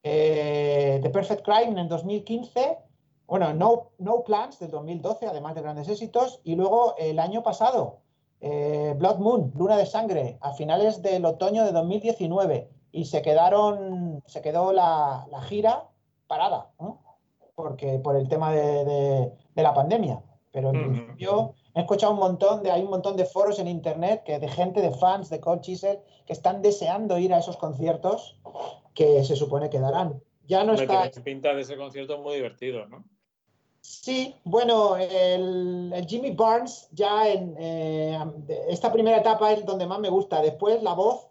Eh, The Perfect Crime en 2015, bueno, no, no Plans del 2012, además de grandes éxitos, y luego el año pasado, eh, Blood Moon, Luna de Sangre, a finales del otoño de 2019, y se quedaron, se quedó la, la gira parada, ¿no? porque por el tema de, de, de la pandemia. Pero en -huh. principio he escuchado un montón de, hay un montón de foros en internet que de gente, de fans de Cold Chisel, que están deseando ir a esos conciertos que se supone que darán. Ya no Me está. pinta de ese concierto muy divertido, ¿no? Sí, bueno, el, el Jimmy Barnes ya en eh, esta primera etapa es donde más me gusta. Después la voz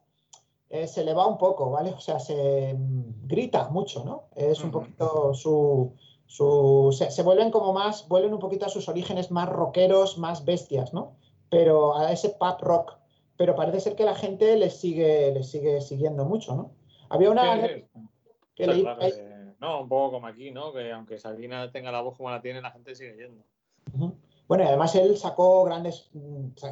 eh, se le va un poco, ¿vale? O sea, se mm, grita mucho, ¿no? Es un uh -huh. poquito su, su, se, se, vuelven como más, vuelven un poquito a sus orígenes más rockeros, más bestias, ¿no? Pero a ese pop rock. Pero parece ser que la gente les sigue, les sigue siguiendo mucho, ¿no? Había una... Sí, que leí, claro, que, no, un poco como aquí, ¿no? Que aunque Sabina tenga la voz como la tiene, la gente sigue yendo. Uh -huh. Bueno, y además él sacó grandes,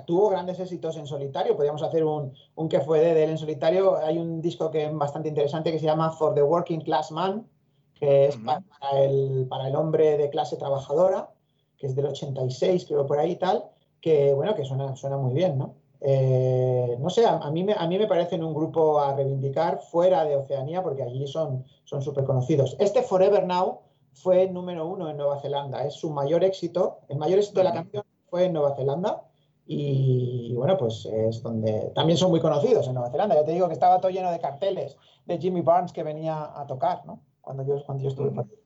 tuvo grandes éxitos en solitario. Podríamos hacer un, un que fue de él en solitario. Hay un disco que es bastante interesante que se llama For the Working Class Man, que es uh -huh. para, el, para el hombre de clase trabajadora, que es del 86, creo por ahí y tal, que bueno, que suena, suena muy bien, ¿no? Eh, no sé, a, a, mí me, a mí me parecen un grupo a reivindicar fuera de Oceanía, porque allí son súper conocidos. Este Forever Now fue número uno en Nueva Zelanda. Es su mayor éxito. El mayor éxito de la canción fue en Nueva Zelanda. Y bueno, pues es donde también son muy conocidos en Nueva Zelanda. Ya te digo que estaba todo lleno de carteles de Jimmy Barnes que venía a tocar, ¿no? Cuando yo, cuando yo estuve por ahí.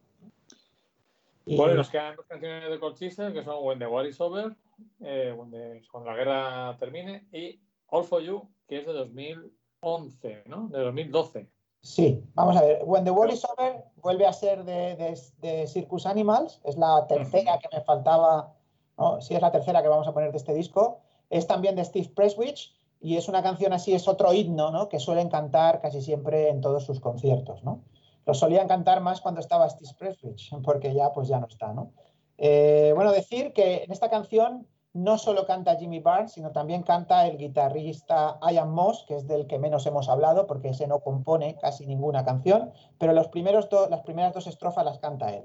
Y- Bueno, nos quedan dos canciones de Cold Chisel, que son When the War is Over, eh, when the- cuando la guerra termine, y All for You, que es de 2011, ¿no? De 2012. Sí, vamos a ver. When the War is Over vuelve a ser de, de- de Circus Animals. Es la tercera que me faltaba. ¿no? Sí, es la tercera que vamos a poner de este disco. Es también de Steve Presswich y es una canción así, es otro himno, ¿no? Que suelen cantar casi siempre en todos sus conciertos, ¿no? Lo solían cantar más cuando estaba Steve Presswich, porque ya pues ya no está, ¿no? Eh, bueno, decir que en esta canción no solo canta Jimmy Barnes, sino también canta el guitarrista Ian Moss, que es del que menos hemos hablado, porque ese no compone casi ninguna canción, pero los primeros las primeras dos estrofas las canta él.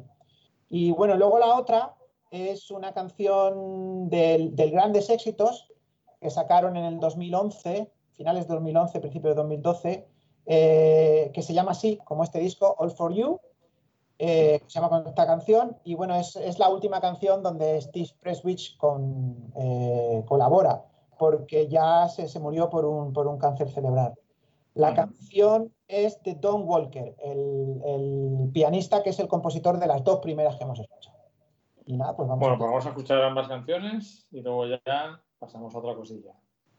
Y bueno, luego la otra es una canción del, del Grandes Éxitos que sacaron en el 2011, finales de 2011, principios de 2012, eh, que se llama así, como este disco, All for You, eh, que se llama con esta canción, y bueno, es, es la última canción donde Steve Presswich con, eh, colabora, porque ya se, se murió por un, por un cáncer cerebral. La Ujú. canción es de Don Walker, el, el pianista que es el compositor de las dos primeras que hemos escuchado. Y nada, pues vamos Bueno, a pues vamos a escuchar ambas canciones y luego ya pasamos a otra cosilla.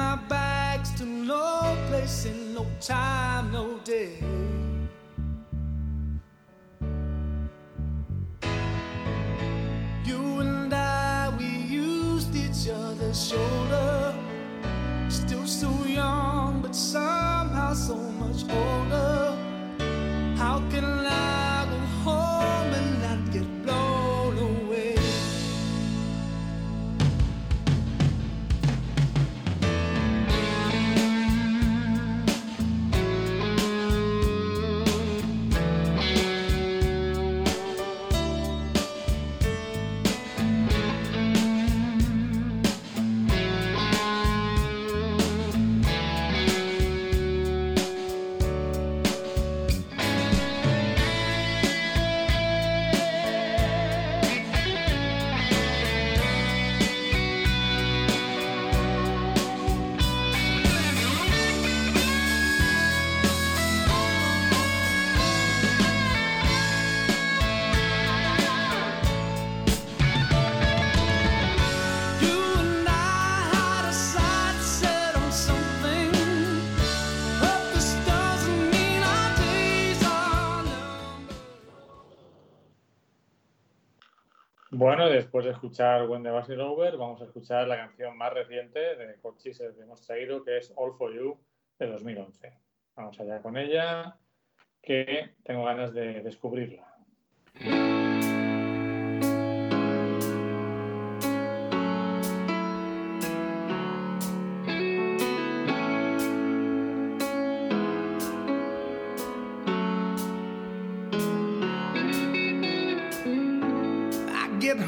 my bags to no place in no time, no day. You and I, we used each other's shoulder. Still so young, but somehow so much older. Bueno, después de escuchar When the War is Over, vamos a escuchar la canción más reciente de que hemos traído, que es All for You de 2011. Vamos allá con ella, que tengo ganas de descubrirla.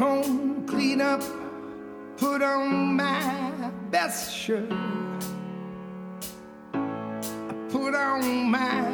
Home, clean up, put on my best shirt. I put on my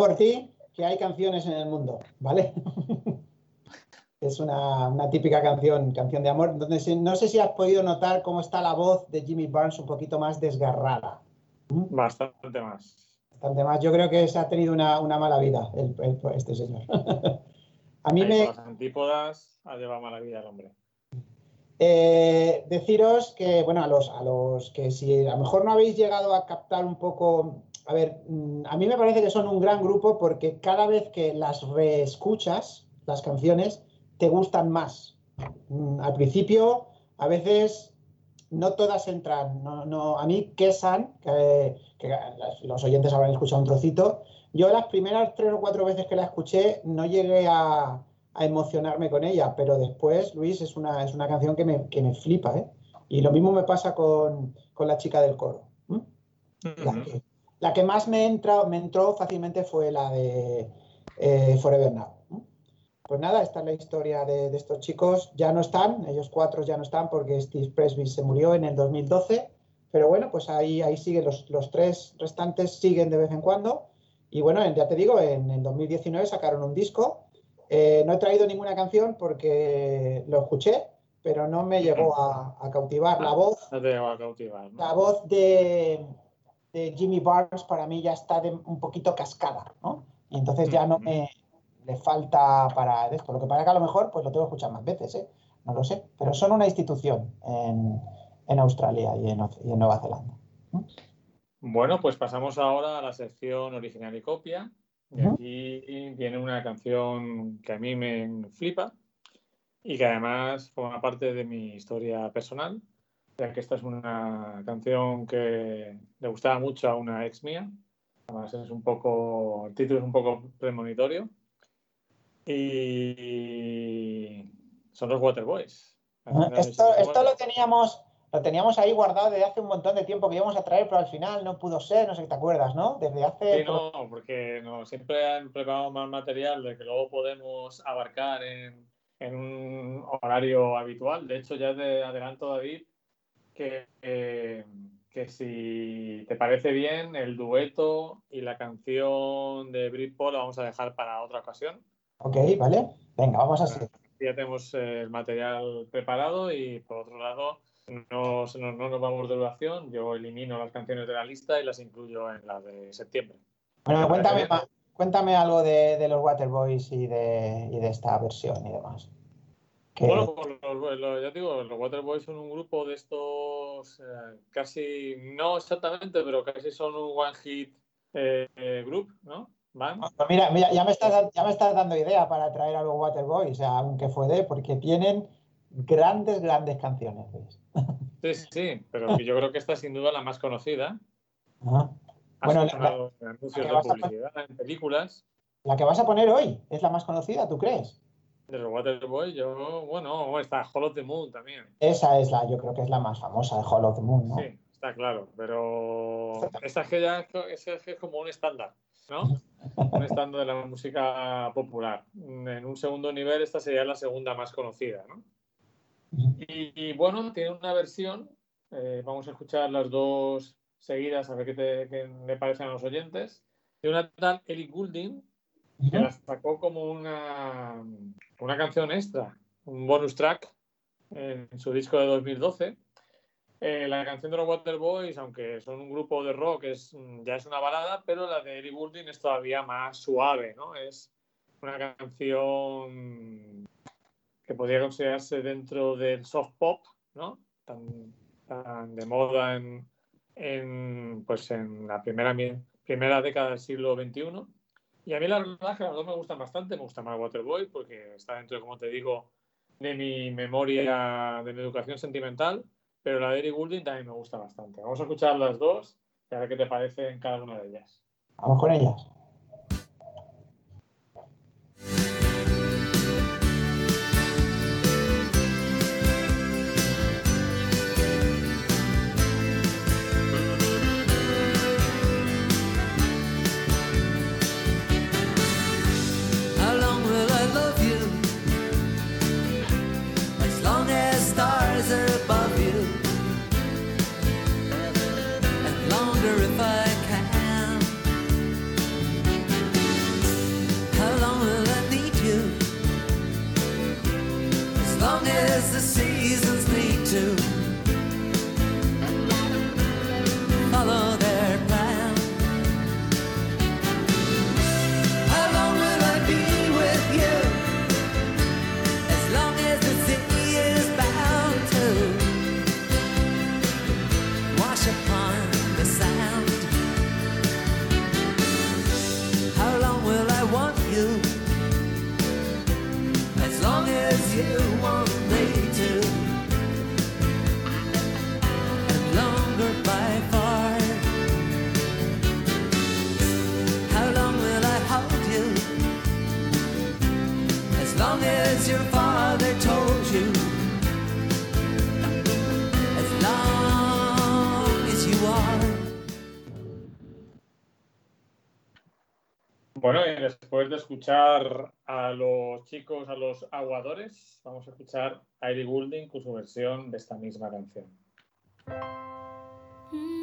por ti que hay canciones en el mundo, ¿vale? es una, una típica canción, canción de amor, donde se- no sé si has podido notar cómo está la voz de Jimmy Barnes un poquito más desgarrada. Bastante más. Bastante más. Yo creo que se ha tenido una, una mala vida el- el- este señor. A mí Ahí me, las antípodas ha llevado mala vida el hombre. Eh, deciros que, bueno, a los, a los que si a lo mejor no habéis llegado a captar un poco, a ver, mm, a mí me parece que son un gran grupo porque cada vez que las reescuchas, las canciones, te gustan más. Mm, Al principio, a veces, no todas entran. No, no, a mí, Kesan, que, que los oyentes habrán escuchado un trocito, yo las primeras tres o cuatro veces que la escuché no llegué a, a emocionarme con ella, pero después, Luis, es una, es una canción que me, que me flipa, ¿eh? Y lo mismo me pasa con, con la chica del coro. La, que, la que más me, entra, me entró fácilmente fue la de eh, Forever Now. Pues nada, esta es la historia de, de estos chicos. Ya no están, ellos cuatro ya no están porque Steve Presby se murió en el 2012. Pero bueno, pues ahí, ahí siguen los, los tres restantes, siguen de vez en cuando. Y bueno, en- ya te digo, en el 2019 sacaron un disco. Eh, no he traído ninguna canción porque lo escuché, pero no me llegó a, a cautivar. La voz, No te va a cautivar. ¿no? la voz de, de Jimmy Barnes para mí ya está de- un poquito cascada, ¿no? Y entonces ya no me le falta para esto. Lo que pasa que a lo mejor pues lo tengo que escuchar más veces, ¿eh? No lo sé. Pero son una institución en, en Australia y en, y en Nueva Zelanda. Bueno, pues pasamos ahora a la sección original y copia. Y aquí viene una canción que a mí me flipa y que además forma parte de mi historia personal, ya que esta es una canción que le gustaba mucho a una ex mía. Además es un poco, el título es un poco premonitorio. Y son los Waterboys. Esto, esto lo teníamos, lo teníamos ahí guardado desde hace un montón de tiempo que íbamos a traer, pero al final no pudo ser, no sé si te acuerdas, ¿no? Desde hace. Sí, no, porque no, siempre han preparado más material de que luego podemos abarcar en, en un horario habitual. De hecho, ya te adelanto, David, que, eh, que si te parece bien, el dueto y la canción de Britpop la vamos a dejar para otra ocasión. Ok, vale. Venga, vamos a hacer. Ya tenemos eh, el material preparado y por otro lado no, nos- no nos vamos de duración. Yo elimino las canciones de la lista y las incluyo en la de septiembre. Bueno, cuéntame, cuéntame algo de, de los Waterboys y de, y de esta versión y demás. Bueno, pues los- los- ya te digo, los Waterboys son un grupo de estos eh, casi, no exactamente, pero casi son un one hit eh, eh, group, ¿no? Van. Pues mira, mira, ya me estás, ya me estás dando idea para traer a los Waterboys, aunque fue de, porque tienen grandes, grandes canciones. Sí, sí, pero yo creo que esta es sin duda la más conocida. Bueno, la- sonado en anuncios de en películas. La que vas a poner hoy es la más conocida, ¿tú crees? De los Waterboys, yo, bueno, está Hall of the Moon también. Esa es la, yo creo que es la más famosa de Hall of the Moon, ¿no? Sí, está claro, pero esta es que ya es, es- es como un estándar, ¿no? Un estándar de la música popular. En un segundo nivel, esta sería la segunda más conocida, ¿no? Y, y, bueno, tiene una versión, eh, vamos a escuchar las dos seguidas a ver qué, te, qué le parecen a los oyentes, de una tal Ellie Goulding, que la sacó como una, una canción extra, un bonus track en su disco de 2012. Eh, la canción de los Waterboys, aunque son un grupo de rock, es, mm, ya es una balada, pero la de Ellie Goulding es todavía más suave, ¿no? Es una canción que podría considerarse dentro del soft pop, ¿no? Tan, tan de moda en, en, pues en la primera, primera década del siglo XXI. Y a mí la verdad es que las dos me gustan bastante. Me gusta más Waterboy porque está dentro, como te digo, de mi memoria, de mi educación sentimental. Pero la de Eric Goulding también me gusta bastante. Vamos a escuchar las dos y a ver qué te parece en cada una de ellas. Vamos con ellas. as the sea. As your father told you. As long as you are. Bueno, y después de escuchar a los chicos, a los aguadores, vamos a escuchar a Ellie Goulding con su versión de esta misma canción. How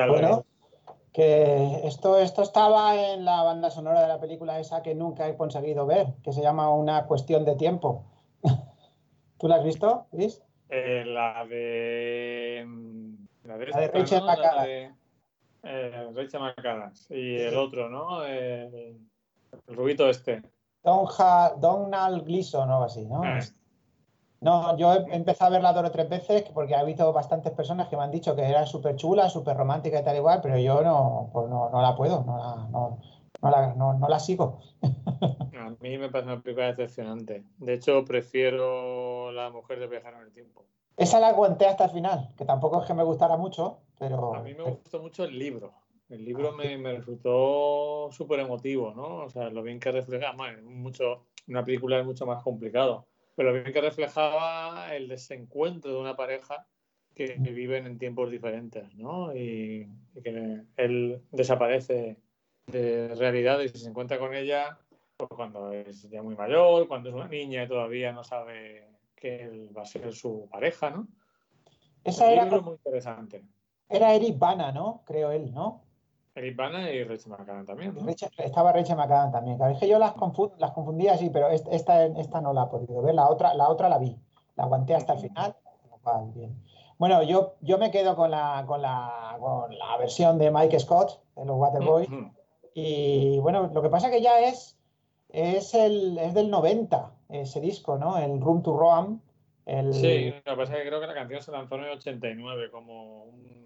tal? Bueno, que esto, esto estaba en la banda sonora de la película esa que nunca he conseguido ver, que se llama Una cuestión de tiempo. ¿Tú la has visto, Luis? Eh, la de. mm, La de, La de ¿no? La de, eh, Rachel McAdams. Y el otro, ¿no? Eh, el rubito este. Don Ha- Donald Gleason o algo así, ¿no? Ah. No, yo he he empezado a verla dos o tres veces porque ha habido bastantes personas que me han dicho que era súper chula, súper romántica y tal igual, pero yo no, pues no, no la puedo, no la, no, no la, no- no la sigo. A mí me parece una película decepcionante. De hecho, prefiero La mujer de viajar en el tiempo. Esa la aguanté hasta el final, que tampoco es que me gustara mucho, pero A mí me gustó mucho el libro. El libro me, me resultó súper emotivo, ¿no? O sea, lo bien que refleja, bueno, mucho, una película es mucho más complicado, pero bien que reflejaba el desencuentro de una pareja que, viven en tiempos diferentes, ¿no? Y, y que él desaparece de realidad y se encuentra con ella pues, cuando es ya muy mayor, cuando es una niña y todavía no sabe que él va a ser su pareja, ¿no? esa era, muy interesante. era Eric Bana, ¿no? Creo él, ¿no? Eric Bana y Rachel McAdams también, ¿no? Rachel- estaba Rachel McAdams también. Claro, es que yo las, confund- las confundía así, pero est- esta, esta no la he podido ver. La otra, la otra la vi. La aguanté hasta el final. bien. Bueno, yo, yo me quedo con la, con, la, con la versión de Mike Scott, de los Waterboys. Y bueno, lo que pasa que ya es, es, el, es del 90, ese disco, ¿no? El Room to Roam. El, Sí, lo que pasa es que creo que la canción se lanzó en el 89 como un...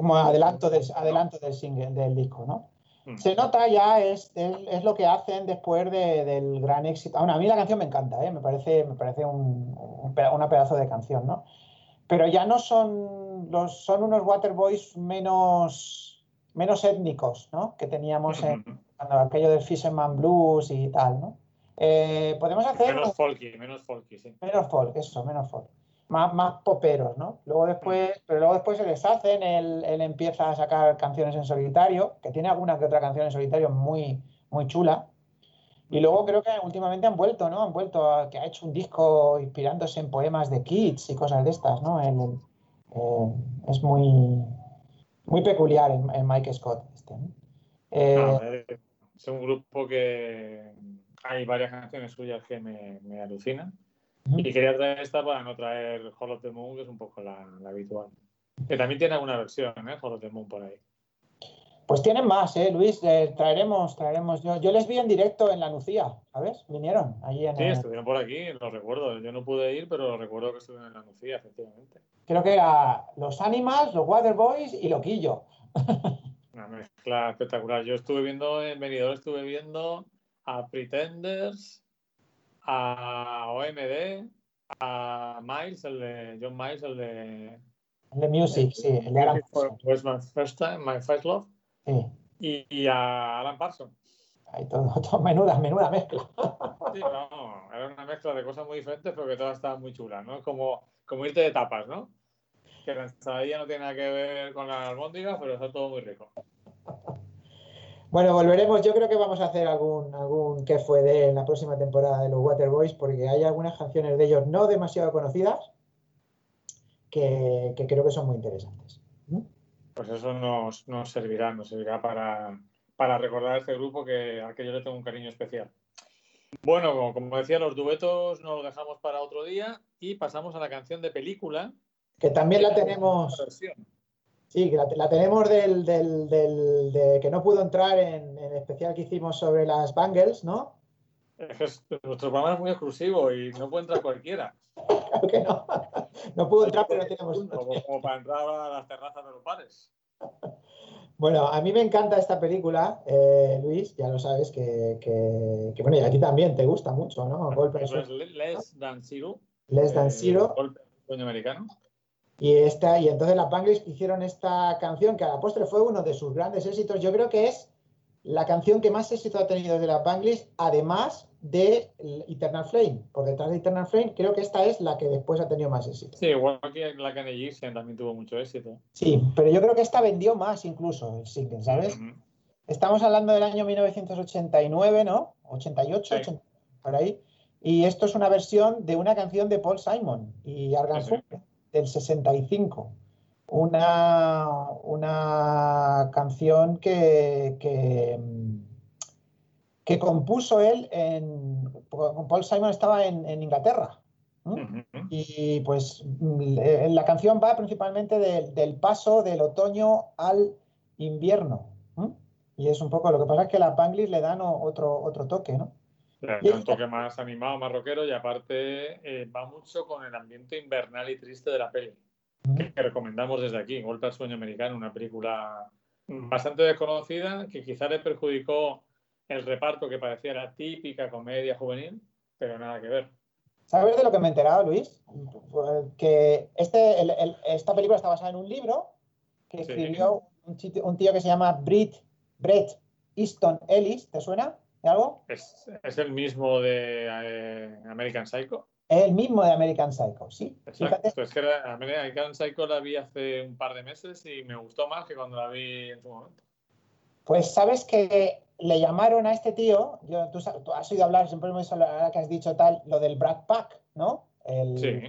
como adelanto del, adelanto del single, del disco, ¿no? Mm. Se nota ya, es, es, es lo que hacen después de- del gran éxito. Bueno, a mí la canción me encanta, ¿eh? me parece, me parece un, un una pedazo de canción, ¿no? Pero ya no son los, son unos Waterboys menos, menos étnicos, ¿no? Que teníamos en, cuando aquello del Fisherman Blues y tal, ¿no? Eh, podemos hacer Menos folky, menos folky, sí. Menos folk, eso, menos folk. Más, más poperos, ¿no? Luego después, pero luego después se deshacen, él, él empieza a sacar canciones en solitario, que tiene alguna que otra canción en solitario muy, muy chula. Y luego creo que últimamente han vuelto, ¿no? Han vuelto a que ha hecho un disco inspirándose en poemas de Keats y cosas de estas, ¿no? Él, eh, es muy, muy peculiar en Mike Scott. Este, ¿no? Eh, No, es un grupo que hay varias canciones suyas que me, me alucinan. Y quería traer esta para no traer Hall of the Moon, que es un poco la, la habitual. Que también tiene alguna versión, ¿eh? Hall of the Moon por ahí. Pues tienen más, ¿eh, Luis? Eh, traeremos, traeremos. Yo, yo les vi en directo en la Nucía, ¿sabes? Vinieron allí en Sí, el- estuvieron por aquí, lo recuerdo. Yo no pude ir, pero recuerdo que estuvieron en la Nucía, efectivamente. Creo que era los Animals, los Waterboys y Loquillo. una mezcla espectacular. Yo estuve viendo en Benidorm, estuve viendo a Pretenders, a OMD, a Miles, el de John Miles, el de El de Music, sí, el de Alan Parsons, My First Time, My First Love, sí. y, y a Alan Parsons. Ahí todo, todo menuda, menuda mezcla. Sí, no, era una mezcla de cosas muy diferentes, pero que todas estaban muy chulas, ¿no? Es como, como irte de tapas, ¿no? Que la ensaladilla no tiene nada que ver con la albóndiga, pero está todo muy rico. Bueno, volveremos. Yo creo que vamos a hacer algún, algún que fue de en la próxima temporada de los Waterboys, porque hay algunas canciones de ellos no demasiado conocidas que, que creo que son muy interesantes. ¿Mm? Pues eso nos, nos servirá, nos servirá para, para recordar a este grupo que, al que yo le tengo un cariño especial. Bueno, como, como decía, los duetos nos los dejamos para otro día y pasamos a la canción de película. Que también la tenemos, Versión. Sí, la, la tenemos del, del, del- de que no pudo entrar en, en el especial que hicimos sobre las Bangles, ¿no? Es que es- nuestro programa es muy exclusivo y no puede entrar cualquiera. Claro que no. No pudo entrar, pero tenemos. Como, como para entrar a las terrazas de los bares. Bueno, a mí me encanta esta película, eh, Luis, ya lo sabes, que, que, que, bueno, y a ti también te gusta mucho, ¿no? Golpe al Eso es sueño- Less Than Zero. Less Than eh, Zero. Golpe al sueño americano. Y, esta, y entonces las Bangles hicieron esta canción que a la postre fue uno de sus grandes éxitos. Yo creo que es la canción que más éxito ha tenido de las Bangles, además de Eternal Flame. Por detrás de Eternal Flame, creo que esta es la que después ha tenido más éxito. Sí, igual que la Kanye también tuvo mucho éxito. Sí, pero yo creo que esta vendió más incluso el single, ¿sabes? Estamos hablando del año 1989, ¿no? 88, Sí. 80, por ahí. Y esto es una versión de una canción de Paul Simon y Argan Sí, sí. Del 65. Una, una canción que, que, que compuso él en. Paul Simon estaba en, en Inglaterra. Y pues mm, la canción va principalmente del- del paso del otoño al invierno. ¿no? Y es un poco, lo que pasa es que las Bangles le dan otro, otro toque, ¿no? Da un toque más animado, más rockero y aparte eh, va mucho con el ambiente invernal y triste de la peli. Que, que recomendamos desde aquí, Golpe al sueño americano, una película bastante desconocida que quizá le perjudicó el reparto que parecía la típica comedia juvenil, pero nada que ver. ¿Sabes de lo que me he enterado, Luis? Pues Que este, el- el- esta película está basada en un libro que Sí. escribió un, chiti- un tío que se llama Brit, Brett Easton Ellis. ¿Te suena algo? Es, es el mismo de eh, American Psycho. Es el mismo de American Psycho, sí. Exacto. Es que la- American Psycho la vi hace un par de meses y me gustó más que cuando la vi en su momento. Pues sabes que le llamaron a este tío, yo, tú, tú has oído hablar, siempre oído ahora que has dicho tal, lo del Brad Pack, ¿no? El- Sí,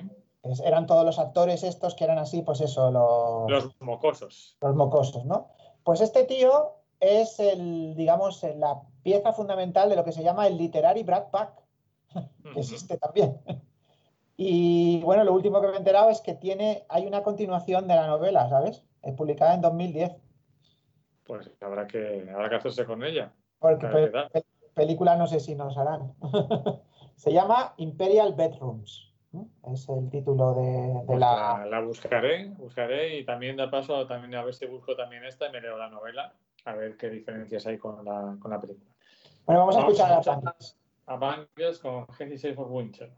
es- eran todos los actores estos que eran así, pues eso, los, los mocosos. los mocosos, ¿no? Pues este tío es el, digamos, la pieza fundamental de lo que se llama el Literary Brad Pack, que existe también. Y bueno, lo último que me he enterado es que tiene, hay una continuación de la novela, ¿sabes? Eh, publicada en 2010. Pues habrá que, habrá que hacerse con ella. Porque pe- película no sé si nos harán. Se llama Imperial Bedrooms. Es el título de, de Pues la... la, la buscaré, buscaré y también de paso también a ver si busco también esta y me leo la novela, a ver qué diferencias hay con la, con la película. Bueno, vamos a escuchar a. Bangles. A con Heavy Safe for Winter.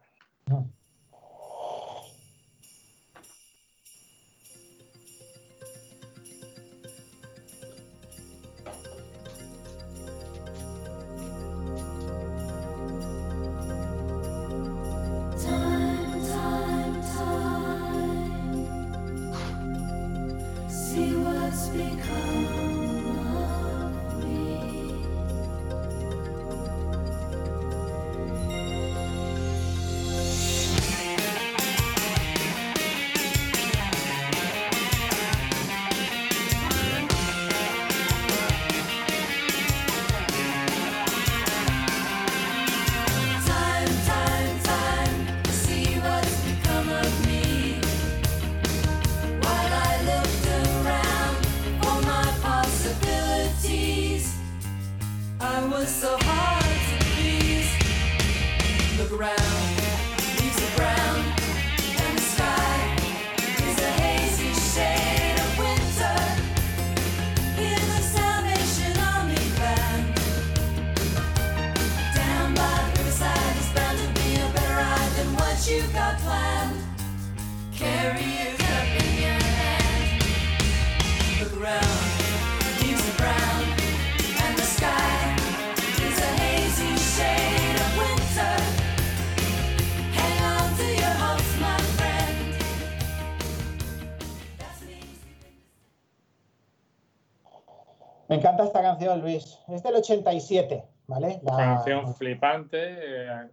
Encanta esta canción, Luis. Es del 87, ¿vale? La- Canción flipante. eh, a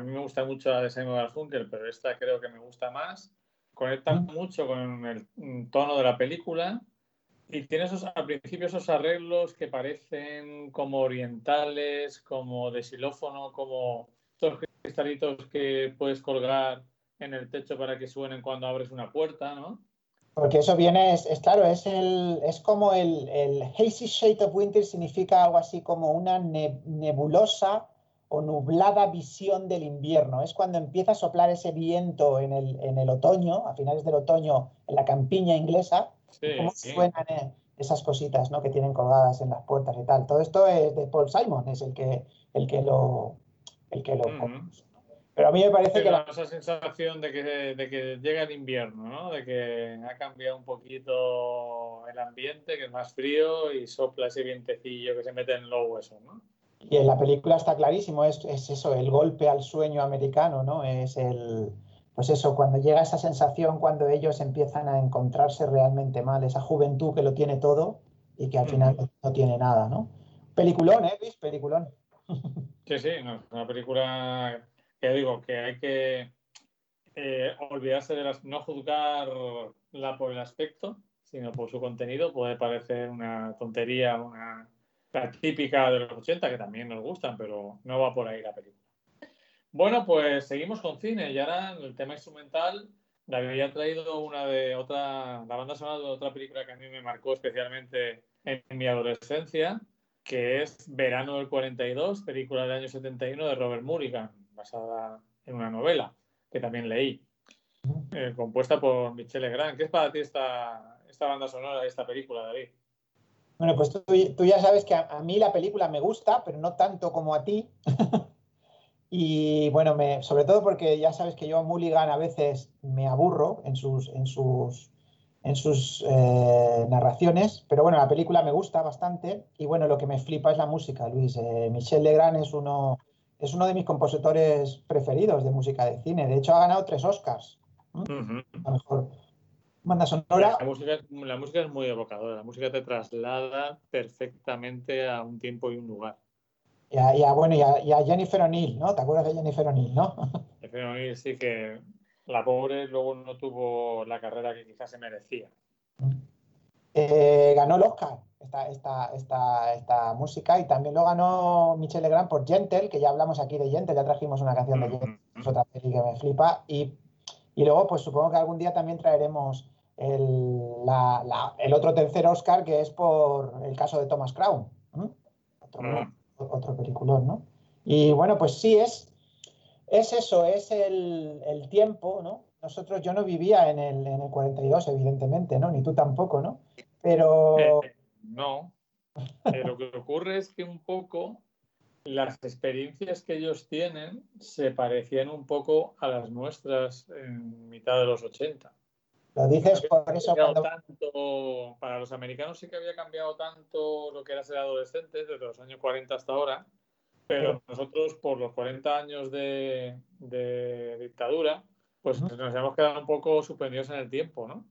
mí me gusta mucho la de Simon Garfunkel, pero esta creo que me gusta más. Conecta mucho con el tono de la película y tiene esos, al principio esos arreglos que parecen como orientales, como de xilófono, como estos cristalitos que puedes colgar en el techo para que suenen cuando abres una puerta, ¿no? Porque eso viene, es, es claro, es, el, es como el, el hazy shade of winter significa algo así como una ne- nebulosa o nublada visión del invierno. Es cuando empieza a soplar ese viento en el, en el otoño, a finales del otoño, en la campiña inglesa, Sí, cómo sí. suenan eh, esas cositas ¿no? que tienen colgadas en las puertas y tal. Todo esto es de Paul Simon, es el que, el que lo... El que lo. Pero a mí me parece que la, esa sensación de que, de que llega el invierno, ¿no? De que ha cambiado un poquito el ambiente, que es más frío y sopla ese vientecillo que se mete en los huesos, ¿no? Y en la película está clarísimo, es, es eso, el golpe al sueño americano, ¿no? Es el, pues eso, cuando llega esa sensación, cuando ellos empiezan a encontrarse realmente mal, esa juventud que lo tiene todo y que al final no, no tiene nada, ¿no? Peliculón, ¿eh, Luis? Peliculón. Sí, sí, no, una película que digo que hay que eh, olvidarse de las, no juzgarla por el aspecto, sino por su contenido. Puede parecer una tontería, una la típica de los 80, que también nos gustan, pero no va por ahí la película. Bueno, pues seguimos con cine y ahora en el tema instrumental David había traído una de otra, la banda sonora de otra película que a mí me marcó especialmente en mi adolescencia, que es Verano del 42, película del año 71 de Robert Mulligan, basada en una novela que también leí, eh, compuesta por Michelle Legrand. ¿Qué es para ti esta, esta banda sonora de esta película, David? Bueno, pues tú, ya sabes que a, a, mí la película me gusta, pero no tanto como a ti. y bueno, me, sobre todo porque ya sabes que yo a Mulligan a veces me aburro en sus, en sus, en sus eh, narraciones, pero bueno, la película me gusta bastante y bueno, lo que me flipa es la música, Luis. Eh, Michel Legrand es uno, es uno de mis compositores preferidos de música de cine. De hecho, ha ganado tres Oscars. -huh. A mejor banda sonora. La música, la música es muy evocadora, la música te traslada perfectamente a un tiempo y un lugar. Y a, y a bueno, y a, y a, Jennifer O'Neill, ¿no? ¿Te acuerdas de Jennifer O'Neill, no? Jennifer O'Neill sí que la pobre luego no tuvo la carrera que quizás se merecía. Eh, ganó el Oscar esta, esta, esta, esta música y también lo ganó Michel Legrand por Gentle, que ya hablamos aquí de Gentle, ya trajimos una canción de Gentle, es otra peli que me flipa. Y, y luego, pues supongo que algún día también traeremos el, la, la, el otro tercer Oscar, que es por el caso de Thomas Crown. Otro, mm. otro peliculón, ¿no? Y bueno, pues sí, es, es eso, es el, el, tiempo, ¿no? Nosotros, yo no vivía en el, en el 42, evidentemente, ¿no? Ni tú tampoco, ¿no? Pero... Eh, no. Eh, lo que ocurre es que un poco las experiencias que ellos tienen se parecían un poco a las nuestras en mitad de los 80. Lo dices por eso cuando... tanto, para los americanos sí que había cambiado tanto lo que era ser adolescente desde los años 40 hasta ahora, pero sí. nosotros por los 40 años de, de dictadura, pues uh -huh. nos hemos quedado un poco suspendidos en el tiempo, ¿no?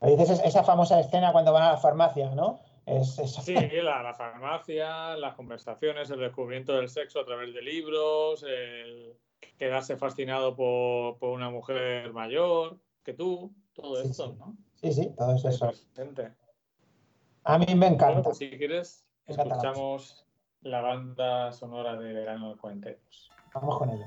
Dices esa famosa escena cuando van a la farmacia, ¿no? Es, es... Sí, la, la, farmacia, las conversaciones, el descubrimiento del sexo a través de libros, el quedarse fascinado por, por una mujer mayor que tú, todo sí, esto, sí. ¿no? Sí, sí, todo es eso. Presente. A mí me encanta. Bueno, pues si quieres, escuchamos la banda sonora de verano del 42. Vamos con ello.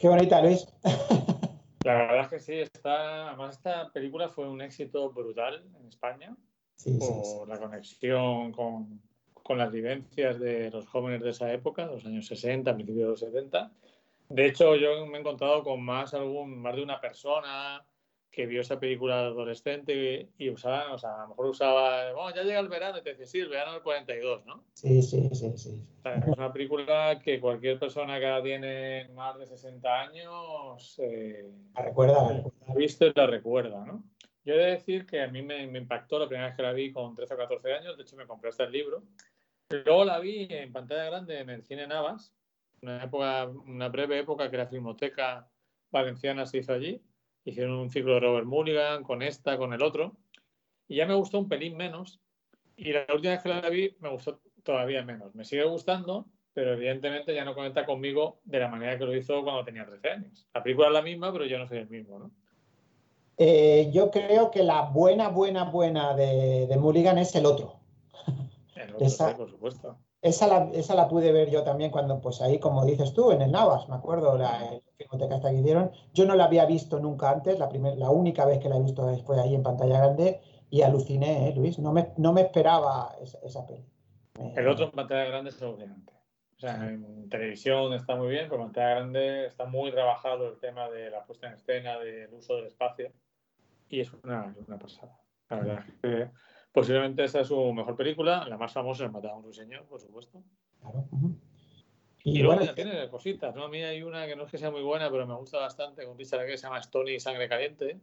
Qué bonita, Luis. La verdad es que sí, está, además esta película fue un éxito brutal en España Sí, sí, por sí. la conexión con, con las vivencias de los jóvenes de esa época, de los años 60, principios de los 70. De hecho, yo me he encontrado con más, algún, más de una persona que vio esa película adolescente y, y usaba, o sea, a lo mejor usaba, bueno, ya llega el verano y te dice, sí, el verano del 42, ¿no? Sí, sí, sí, sí. O sea, es una película que cualquier persona que ahora tiene más de 60 años eh, La recuerda, la la recuerda. ha visto y la recuerda, ¿no? Yo he de decir que a mí me, me impactó la primera vez que la vi con 13 o 14 años, de hecho me compré hasta el libro. Luego la vi en pantalla grande en el cine Navas, una, época, una breve época que la Filmoteca Valenciana se hizo allí. Hicieron un ciclo de Robert Mulligan con esta, con el otro. Y ya me gustó un pelín menos. Y la última vez que la vi me gustó todavía menos. Me sigue gustando, pero evidentemente ya no conecta conmigo de la manera que lo hizo cuando tenía 13 años. La película es la misma, pero yo no soy el mismo, ¿no? Eh, yo creo que la buena, buena, buena de, de Mulligan es el otro. El otro, Esa- sí, por supuesto. Esa la, esa la pude ver yo también cuando, pues ahí, como dices tú, en el Navas, me acuerdo, la el filmoteca esta que hicieron. Yo no la había visto nunca antes, la, primer, la única vez que la he visto fue ahí en pantalla grande y aluciné, ¿eh, Luis? No me, no me esperaba esa, esa peli. El otro en pantalla grande es alucinante. O sea, en televisión está muy bien, pero en pantalla grande está muy trabajado el tema de la puesta en escena, del uso del espacio. Y es una, una pasada. La verdad que posiblemente esa es su mejor película. La más famosa es Matar a un ruiseñor, por supuesto. Claro, ujú. Y, Y, luego ya tiene cositas, ¿no? A mí hay una que no es que sea muy buena, pero me gusta bastante, con Richard que se llama Stony Sangre Caliente.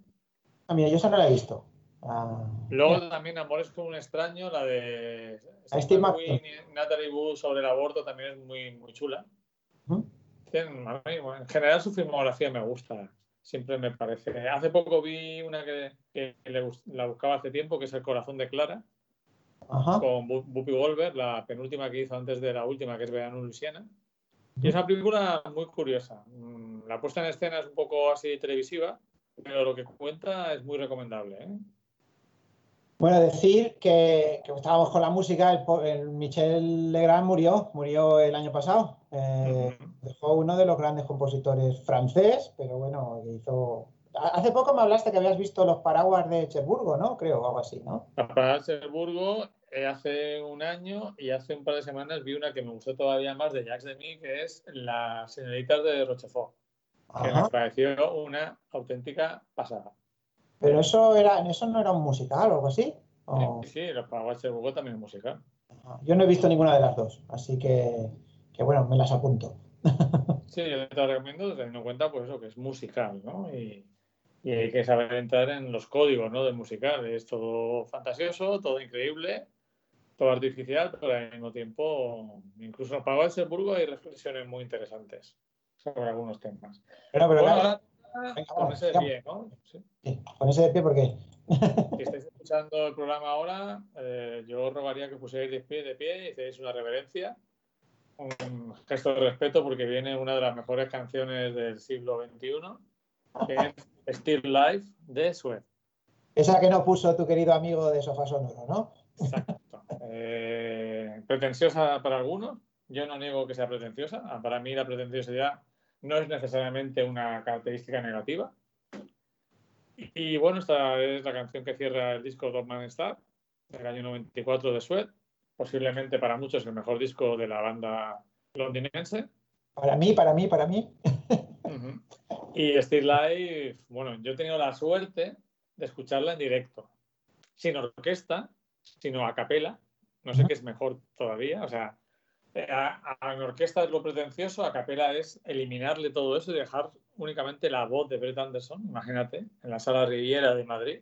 ah, mira, yo esa no la he visto. Ah, Luego también Amores con un extraño, la de Steve McQueen. Y Natalie Wood sobre el aborto también es muy, muy chula. en general su filmografía me gusta, siempre me parece. Hace poco vi una que, que le bus- la buscaba hace tiempo, que es El corazón de Clara, Ajá. con Bu- Whoopi Goldberg, la penúltima que hizo antes de la última, que es Verano Luisiana. Y es una película muy curiosa. Mm, La puesta en escena es un poco así televisiva, pero lo que cuenta es muy recomendable. ¿eh? Bueno, decir que, que estábamos con la música, el, el Michel Legrand murió, murió el año pasado. Eh, dejó uno de los grandes compositores francés, pero bueno, hizo... Ha- Hace poco me hablaste que habías visto los paraguas de Cherburgo, ¿no? Creo, o algo así, ¿no? Para Cherburgo eh, hace un año y hace un par de semanas vi una que me gustó todavía más de Jacques Demy, que es Las señoritas de Rochefort, que me pareció una auténtica pasada. Pero eso era, eso no era un musical o algo así. ¿O- Sí, sí, los Paraguay Cherburgo también es musical. Ajá. Yo no he visto ninguna de las dos, así que, que bueno, me las apunto. Sí, yo te lo recomiendo teniendo en cuenta pues eso, que es musical, ¿no? Y, y hay que saber entrar en los códigos, ¿no? Del musical. Es todo fantasioso, todo increíble, todo artificial, pero al mismo tiempo, incluso en Paraguay Cherburgo hay reflexiones muy interesantes sobre algunos temas. Pero, pero Bueno, Venga, ese de pie, ¿no? Sí. sí, con ese de pie porque... Si estáis escuchando el programa ahora, eh, yo os rogaría que pusierais de pie, de pie y hicierais una reverencia, un gesto de respeto porque viene una de las mejores canciones del siglo XXI, que es Still Life de Suez. Esa que no puso tu querido amigo de Sofá Sonoro, ¿no? Exacto. Eh, pretenciosa para algunos, yo no niego que sea pretenciosa. Ah, Para mí la pretenciosidad no es necesariamente una característica negativa. Y bueno, esta es la canción que cierra el disco Dog Man Star del año 94 de Sued, posiblemente para muchos el mejor disco de la banda londinense. Para mí, para mí, para mí. Y Still Life, bueno, yo he tenido la suerte de escucharla en directo, sin orquesta, sino a capela. No sé qué es mejor todavía. O sea, eh, a, a- en orquesta es lo pretencioso, a capela es eliminarle todo eso y dejar únicamente la voz de Brett Anderson, imagínate, en la sala Riviera de Madrid.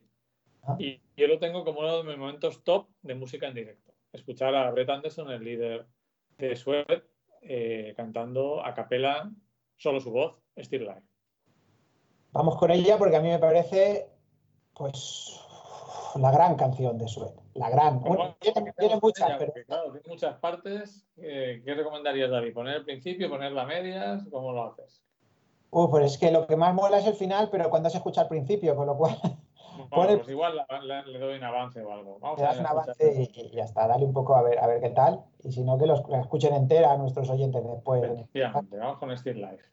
Ah. Y yo lo tengo como uno de mis momentos top de música en directo. Escuchar a Brett Anderson, el líder de Sued, eh, cantando a capela solo su voz, Still Life. Vamos con ella porque a mí me parece, pues, la gran canción de Sued. La gran. Bueno, tiene, tiene muchas, pero claro, tiene muchas partes. Eh, ¿Qué recomendarías, David? ¿Poner el principio, ponerla a medias? ¿Cómo lo haces? Uf, pues es que lo que más mola es el final, pero cuando se escucha al principio, con lo cual Bueno, Pone- pues igual la- la- le doy un avance o algo. Vamos le a das un avance y, y ya está. Dale un poco a ver, a ver qué tal. Y si no, que los, la escuchen entera a nuestros oyentes después. Vamos con Still Life.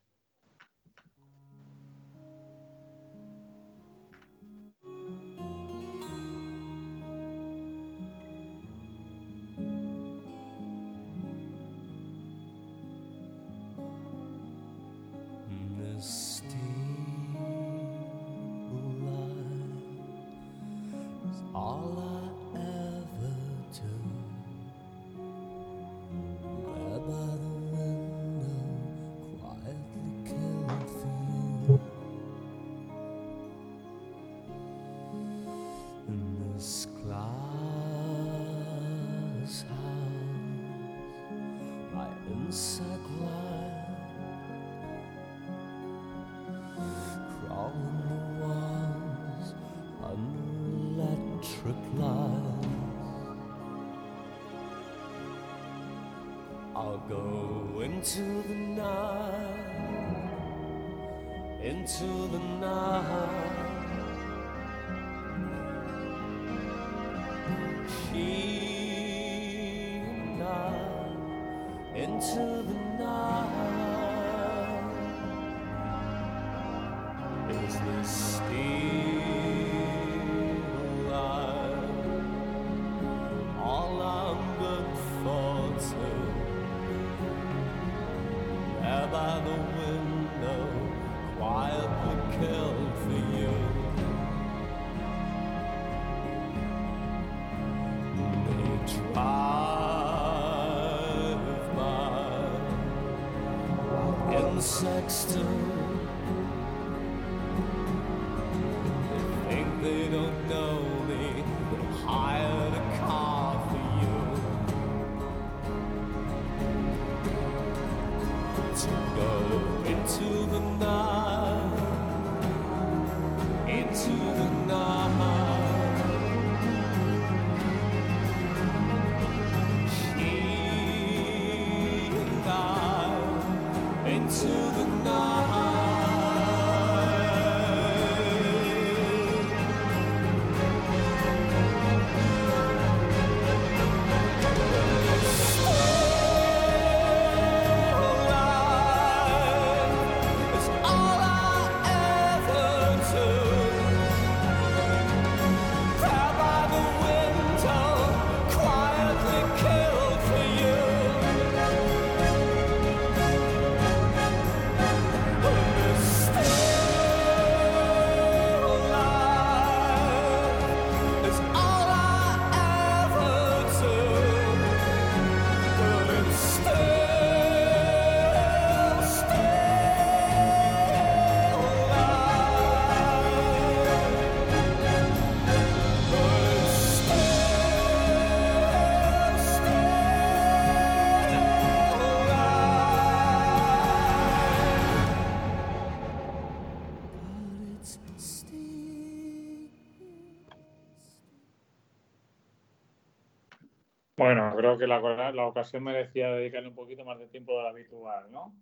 Creo que la, la ocasión merecía dedicarle un poquito más de tiempo de lo habitual, ¿no?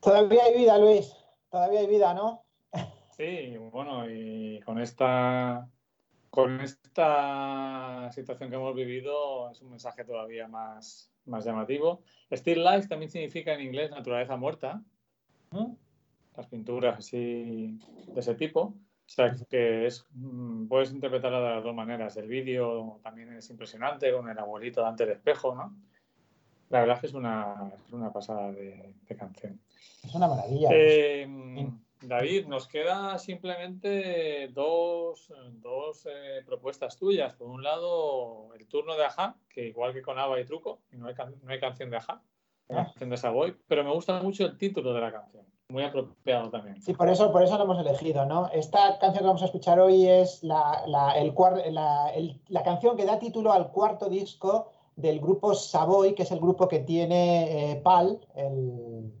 Todavía hay vida, Luis. Todavía hay vida, ¿no? Sí, bueno, y con esta, con esta situación que hemos vivido es un mensaje todavía más, más llamativo. Still Life también significa en inglés naturaleza muerta, las pinturas así de ese tipo. O sea, que es, mm, puedes interpretarla de las dos maneras. El vídeo también es impresionante con el abuelito delante del espejo, ¿no? La verdad es que es una, es una pasada de, de canción. Es una maravilla. Eh, David, nos queda simplemente dos, dos eh, propuestas tuyas. Por un lado, el turno de Aja, que igual que con Ava y Truco, no hay, can- no hay canción de Aja, Ah. canción de Savoy, pero me gusta mucho el título de la canción, muy apropiado también. Sí, por eso, por eso lo hemos elegido, ¿no? Esta canción que vamos a escuchar hoy es la, la- el la- el- la canción que da título al cuarto disco del grupo Savoy, que es el grupo que tiene eh, Pal, el,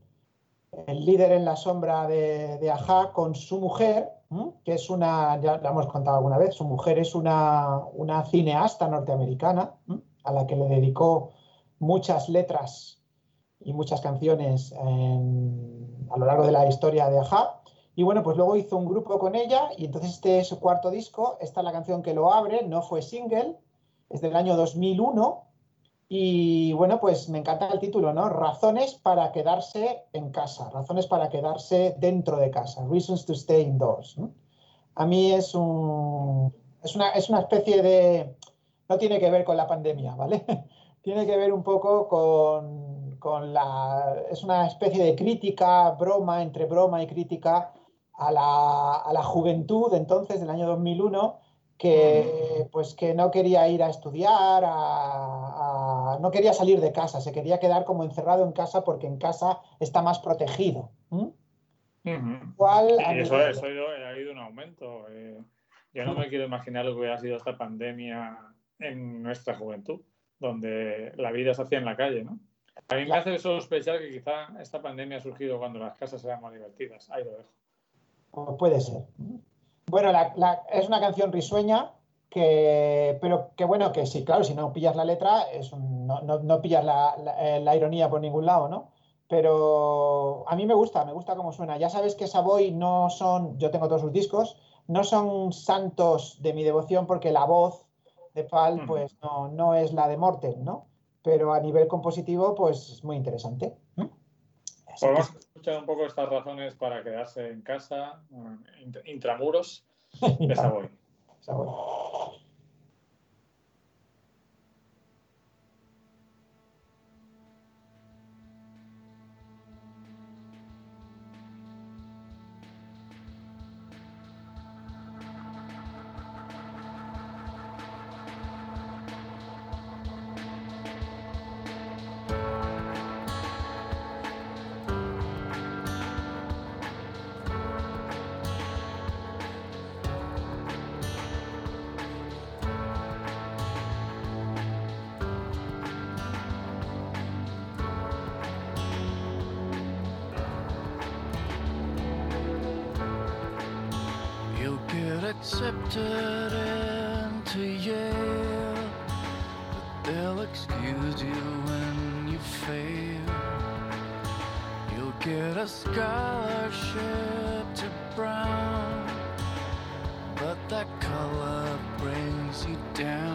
el líder en la sombra de, de Aja, con su mujer, que es una, ya la hemos contado alguna vez, su mujer es una, una cineasta norteamericana, a la que le dedicó muchas letras y muchas canciones en- a lo largo de la historia de Aja. Y bueno, pues luego hizo un grupo con ella y entonces este es su cuarto disco. Esta es la canción que lo abre, no fue single, es del año 2001. Y bueno, pues me encanta el título, ¿no? Razones para quedarse en casa, razones para quedarse dentro de casa, reasons to stay indoors. A mí es, un, es, una, es una especie de... No tiene que ver con la pandemia, ¿vale? tiene que ver un poco con, con la... Es una especie de crítica, broma, entre broma y crítica a la, a la juventud entonces del año 2001 que pues que no quería ir a estudiar, a- a- no quería salir de casa, se quería quedar como encerrado en casa porque en casa está más protegido. ¿m? Ujú. ¿Cuál Y a eso, ha habido un aumento. eh. yo no me quiero imaginar lo que hubiera sido esta pandemia en nuestra juventud, donde la vida se hacía en la calle, ¿no? A mí me hace sospechar que quizá esta pandemia ha surgido cuando las casas eran más divertidas. Ahí lo dejo. Pues puede ser. Bueno, la- la- es una canción risueña, que, pero que bueno, que sí, claro, si no pillas la letra, es un- no, no- no pillas la, la- eh, la ironía por ningún lado, ¿no? Pero a mí me gusta, me gusta cómo suena. Ya sabes que Savoy no son, yo tengo todos sus discos, no son santos de mi devoción porque la voz de Pal, pues no, no es la de Morten, ¿no? Pero a nivel compositivo, pues es muy interesante. ¿Mm? Así Pues que- vamos a escuchar un poco estas razones para quedarse en casa, int- intramuros de Savoy. Savoy. Accepted into Yale, but they'll excuse you when you fail. You'll get a scholarship to Brown, but that color brings you down.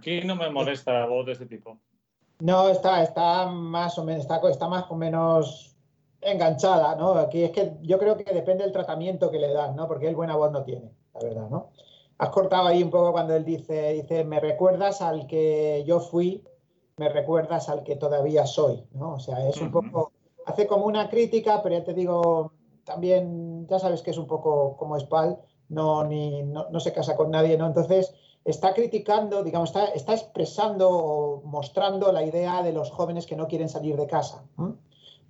Aquí no me molesta la voz de este tipo. No, está, está más o menos, está, está más o menos enganchada, ¿no? Aquí es que yo creo que depende del tratamiento que le das, ¿no? Porque él buena voz no tiene, la verdad, ¿no? Has cortado ahí un poco cuando él dice, dice, me recuerdas al que yo fui, me recuerdas al que todavía soy, ¿no? O sea, es un poco, hace como una crítica, pero ya te digo, también, ya sabes que es un poco como Spal, no, ni, no, no se casa con nadie, ¿no? Entonces, está criticando, digamos, está, está expresando o mostrando la idea de los jóvenes que no quieren salir de casa.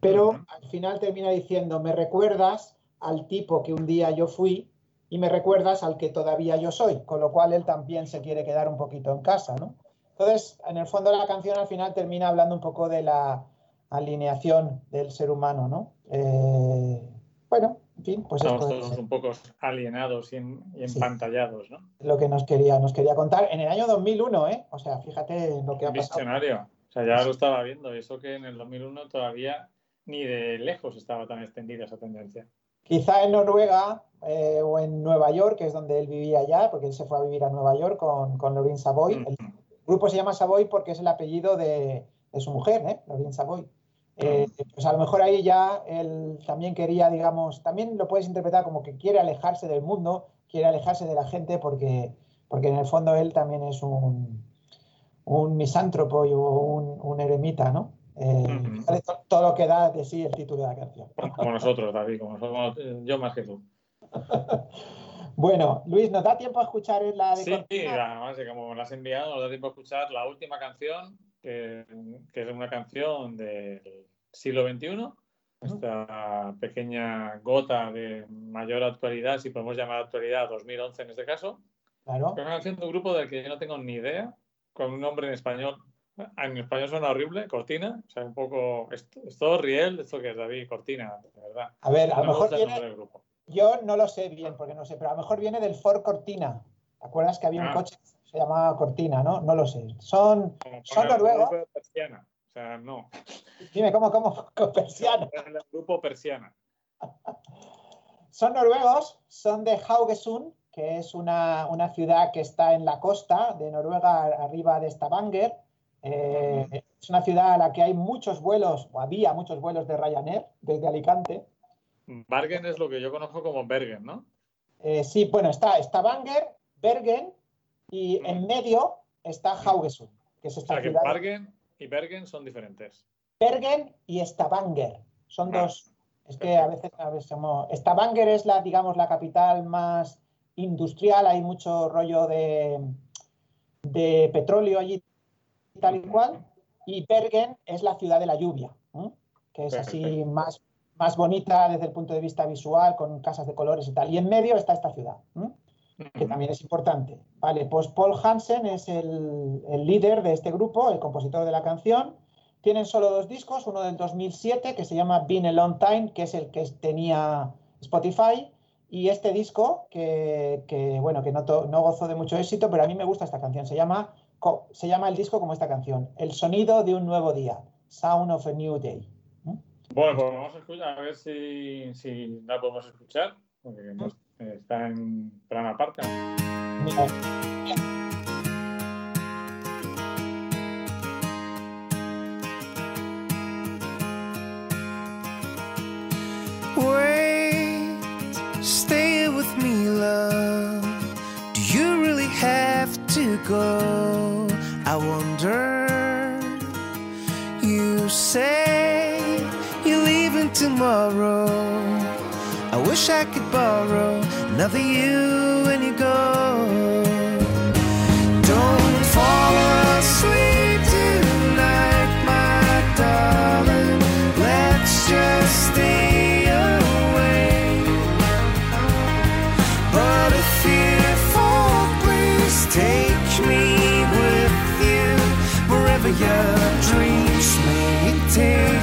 Pero al final termina diciendo, me recuerdas al tipo que un día yo fui y me recuerdas al que todavía yo soy, con lo cual él también se quiere quedar un poquito en casa, ¿no? Entonces, en el fondo la canción al final termina hablando un poco de la alineación del ser humano, ¿no? Eh, bueno, en fin, pues Estamos esto es todos un poco alienados y, en- y Sí. empantallados, ¿no? lo que nos quería, nos quería contar en el año 2001, ¿eh? O sea, fíjate lo que ha pasado. visionario. O sea, ya lo estaba viendo. y Eso que en el 2001 todavía ni de lejos estaba tan extendida esa tendencia. Quizá en Noruega eh, o en Nueva York, que es donde él vivía ya, porque él se fue a vivir a Nueva York con, con Lauren Savoy. El Ujú. grupo se llama Savoy porque es el apellido de, de su mujer, ¿eh? Lauren Savoy. Eh, pues a lo mejor ahí ya él también quería, digamos, también lo puedes interpretar como que quiere alejarse del mundo, quiere alejarse de la gente porque, porque en el fondo él también es un, un misántropo y un, un eremita, ¿no? Eh, todo lo que da de sí el título de la canción. Como nosotros, David, como somos yo más que tú. Bueno, Luis, ¿nos da tiempo a escuchar la de Sí, Cortina? además de como la has enviado, nos da tiempo a escuchar la última canción, que, que es una canción del siglo XXI, esta pequeña gota de mayor actualidad, si podemos llamar actualidad, 2011 en este caso, Claro. es una canción de un grupo del que yo no tengo ni idea, con un nombre en español, en español suena horrible, Cortina, o sea, un poco, esto, esto Riel, esto que es David, Cortina, de verdad. A ver, a No lo me mejor viene, del grupo. yo no lo sé bien porque no sé, pero a lo mejor viene del Ford Cortina. ¿Te acuerdas que había un Ah. coche que se llamaba Cortina, no? No lo sé. Son, son noruegos. Persiana, o sea, no. Dime, ¿cómo, cómo? Con persiana. El grupo Persiana. son noruegos, son de Haugesund, que es una, una ciudad que está en la costa de Noruega, arriba de Stavanger. Eh, es una ciudad a la que hay muchos vuelos, o había muchos vuelos de Ryanair desde Alicante. Bergen es lo que yo conozco como Bergen, ¿no? Eh, sí, bueno, está Stavanger, Bergen y en medio está Haugesund, que es O esta sea que ciudad. Bergen y Bergen son diferentes. Bergen y Stavanger. Son Ah, dos. Es que a veces, a veces somos- Stavanger es la, digamos, la capital más industrial. Hay mucho rollo de, de petróleo allí, tal y cual. Y Bergen es la ciudad de la lluvia, ¿eh? que es así más, más bonita desde el punto de vista visual, con casas de colores y tal. Y en medio está esta ciudad. ¿eh? Que también es importante. Vale, pues Paul Hansen es el, el líder de este grupo, el compositor de la canción. Tienen solo dos discos, uno del 2007 que se llama Been a Long Time, que es el que tenía Spotify, y este disco que, que, bueno, que no, to- no gozó de mucho éxito, pero a mí me gusta esta canción. Se llama, se llama el disco como esta canción, El sonido de un nuevo día, Sound of a New Day. Bueno, pues vamos a escuchar, a ver si, si la podemos escuchar, porque no- está en plan aparte. Wait, stay with me, love. Do you really have to go? I wonder. You say you're leaving tomorrow. I wish I could borrow another you when you go. Don't fall asleep tonight, my darling. Let's just stay awake. But if you fall, please take me with you wherever your dreams may take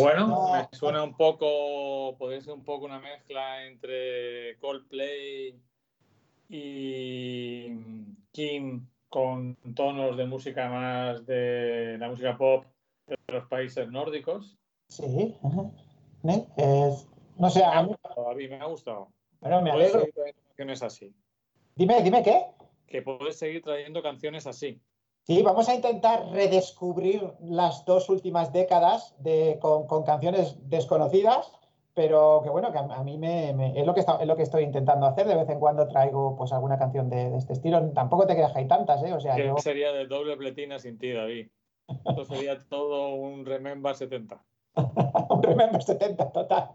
Bueno, no- me suena un poco, podría ser un poco una mezcla entre Coldplay y Kim con tonos de música más de la música pop de los países nórdicos. Sí. ¿Eh? Es- no sé, a mí- A mí me ha gustado. bueno, me alegro. canciones así. Dime, dime qué. Que puedes seguir trayendo canciones así. Sí, vamos a intentar redescubrir las dos últimas décadas de, con, con canciones desconocidas, pero que bueno, que a, a mí me, me- es, lo que está- es lo que estoy intentando hacer. De vez en cuando traigo pues alguna canción de, de este estilo. Tampoco te creas que hay tantas, ¿eh? O sea, ¿Qué yo... sería de doble pletina sin ti, David? Esto sería todo un Remember 70. Un Remember 70, total.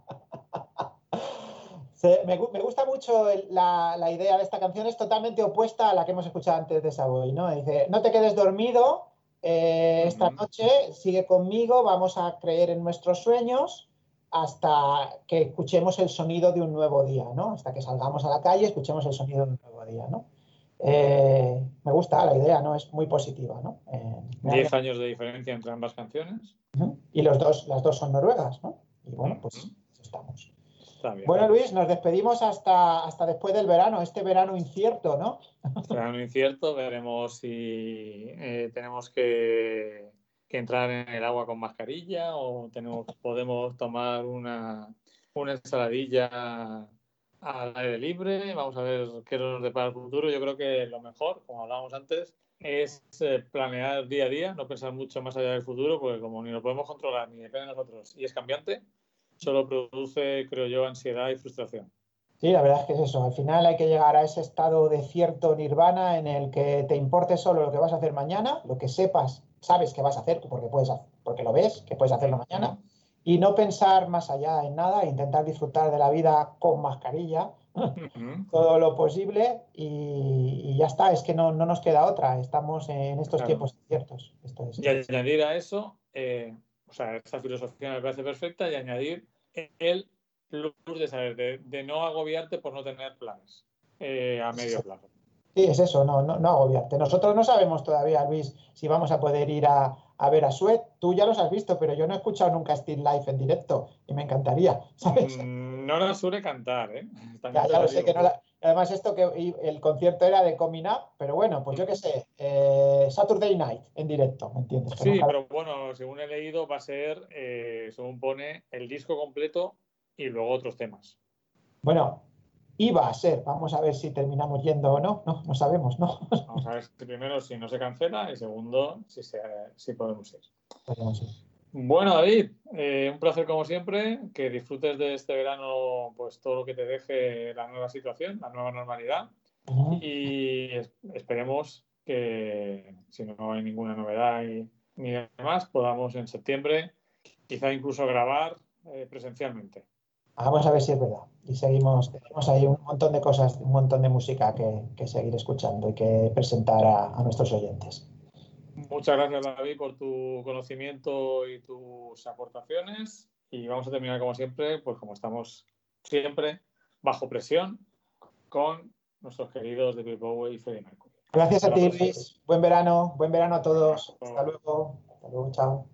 Me, gu- me gusta mucho el- la, la idea de esta canción, es totalmente opuesta a la que hemos escuchado antes de Savoy, ¿no? Dice, no te quedes dormido, eh, esta noche sigue conmigo, vamos a creer en nuestros sueños hasta que escuchemos el sonido de un nuevo día, ¿no? Hasta que salgamos a la calle, escuchemos el sonido de un nuevo día, ¿no? Eh, me gusta la idea, ¿no? Es muy positiva, ¿no? Eh, Diez años de diferencia entre ambas canciones. Y los dos, las dos son noruegas, ¿no? Y bueno, pues estamos. Bien. Bueno, Luis, nos despedimos hasta, hasta después del verano, este verano incierto, ¿no? Será un incierto, veremos si eh, tenemos que, que entrar en el agua con mascarilla o tenemos, podemos tomar una, una ensaladilla al aire libre. Vamos a ver qué nos depara el futuro. Yo creo que lo mejor, como hablábamos antes, es eh, planear día a día, no pensar mucho más allá del futuro, porque como ni lo podemos controlar ni depende de nosotros y es cambiante, solo produce, creo yo, ansiedad y frustración. Sí, la verdad es que es eso. Al final hay que llegar a ese estado de cierto nirvana en el que te importe solo lo que vas a hacer mañana, lo que sepas, sabes que vas a hacer porque puedes, porque lo ves, que puedes hacerlo mañana, y no pensar más allá en nada, intentar disfrutar de la vida con mascarilla, todo lo posible y, y ya está, es que no, no nos queda otra, estamos en estos Claro. tiempos inciertos. Esto es. Y añadir a eso, eh, o sea, esta filosofía me parece perfecta y añadir el plus de saber, de, de no agobiarte por no tener planes eh, a medio plazo. Sí, es eso, no, no, no agobiarte. Nosotros no sabemos todavía, Luis, si vamos a poder ir a, a ver a Suet. Tú ya los has visto, pero yo no he escuchado nunca Steel Life en directo y me encantaría, ¿sabes? Mm, No nos suele cantar, ¿eh? También Ya, lo sé que no la- Además, esto que el concierto era de Coming Up, pero bueno, pues yo qué sé, eh, Saturday Night en directo, ¿me entiendes? Sí, pero bueno, según he leído, va a ser, eh, según pone, el disco completo y luego otros temas. Bueno, iba a ser, vamos a ver si terminamos yendo o no, no, no sabemos, ¿no? Vamos a ver primero si no se cancela y segundo si, se, si podemos ir. Podemos ir. Bueno, David, eh, un placer como siempre, que disfrutes de este verano, pues todo lo que te deje la nueva situación, la nueva normalidad y es- esperemos que si no hay ninguna novedad y, ni demás, podamos en septiembre quizá incluso grabar eh, presencialmente. Vamos a ver si es verdad. Y seguimos, tenemos ahí un montón de cosas, un montón de música que, que seguir escuchando y que presentar a, a nuestros oyentes. Muchas gracias, David, por tu conocimiento y tus aportaciones. Y vamos a terminar, como siempre, pues como estamos siempre, bajo presión, con nuestros queridos David Bowie y Freddie Mercury. Gracias a ti. Luis. Buen verano, buen verano a todos. Hasta luego. Hasta luego, chao.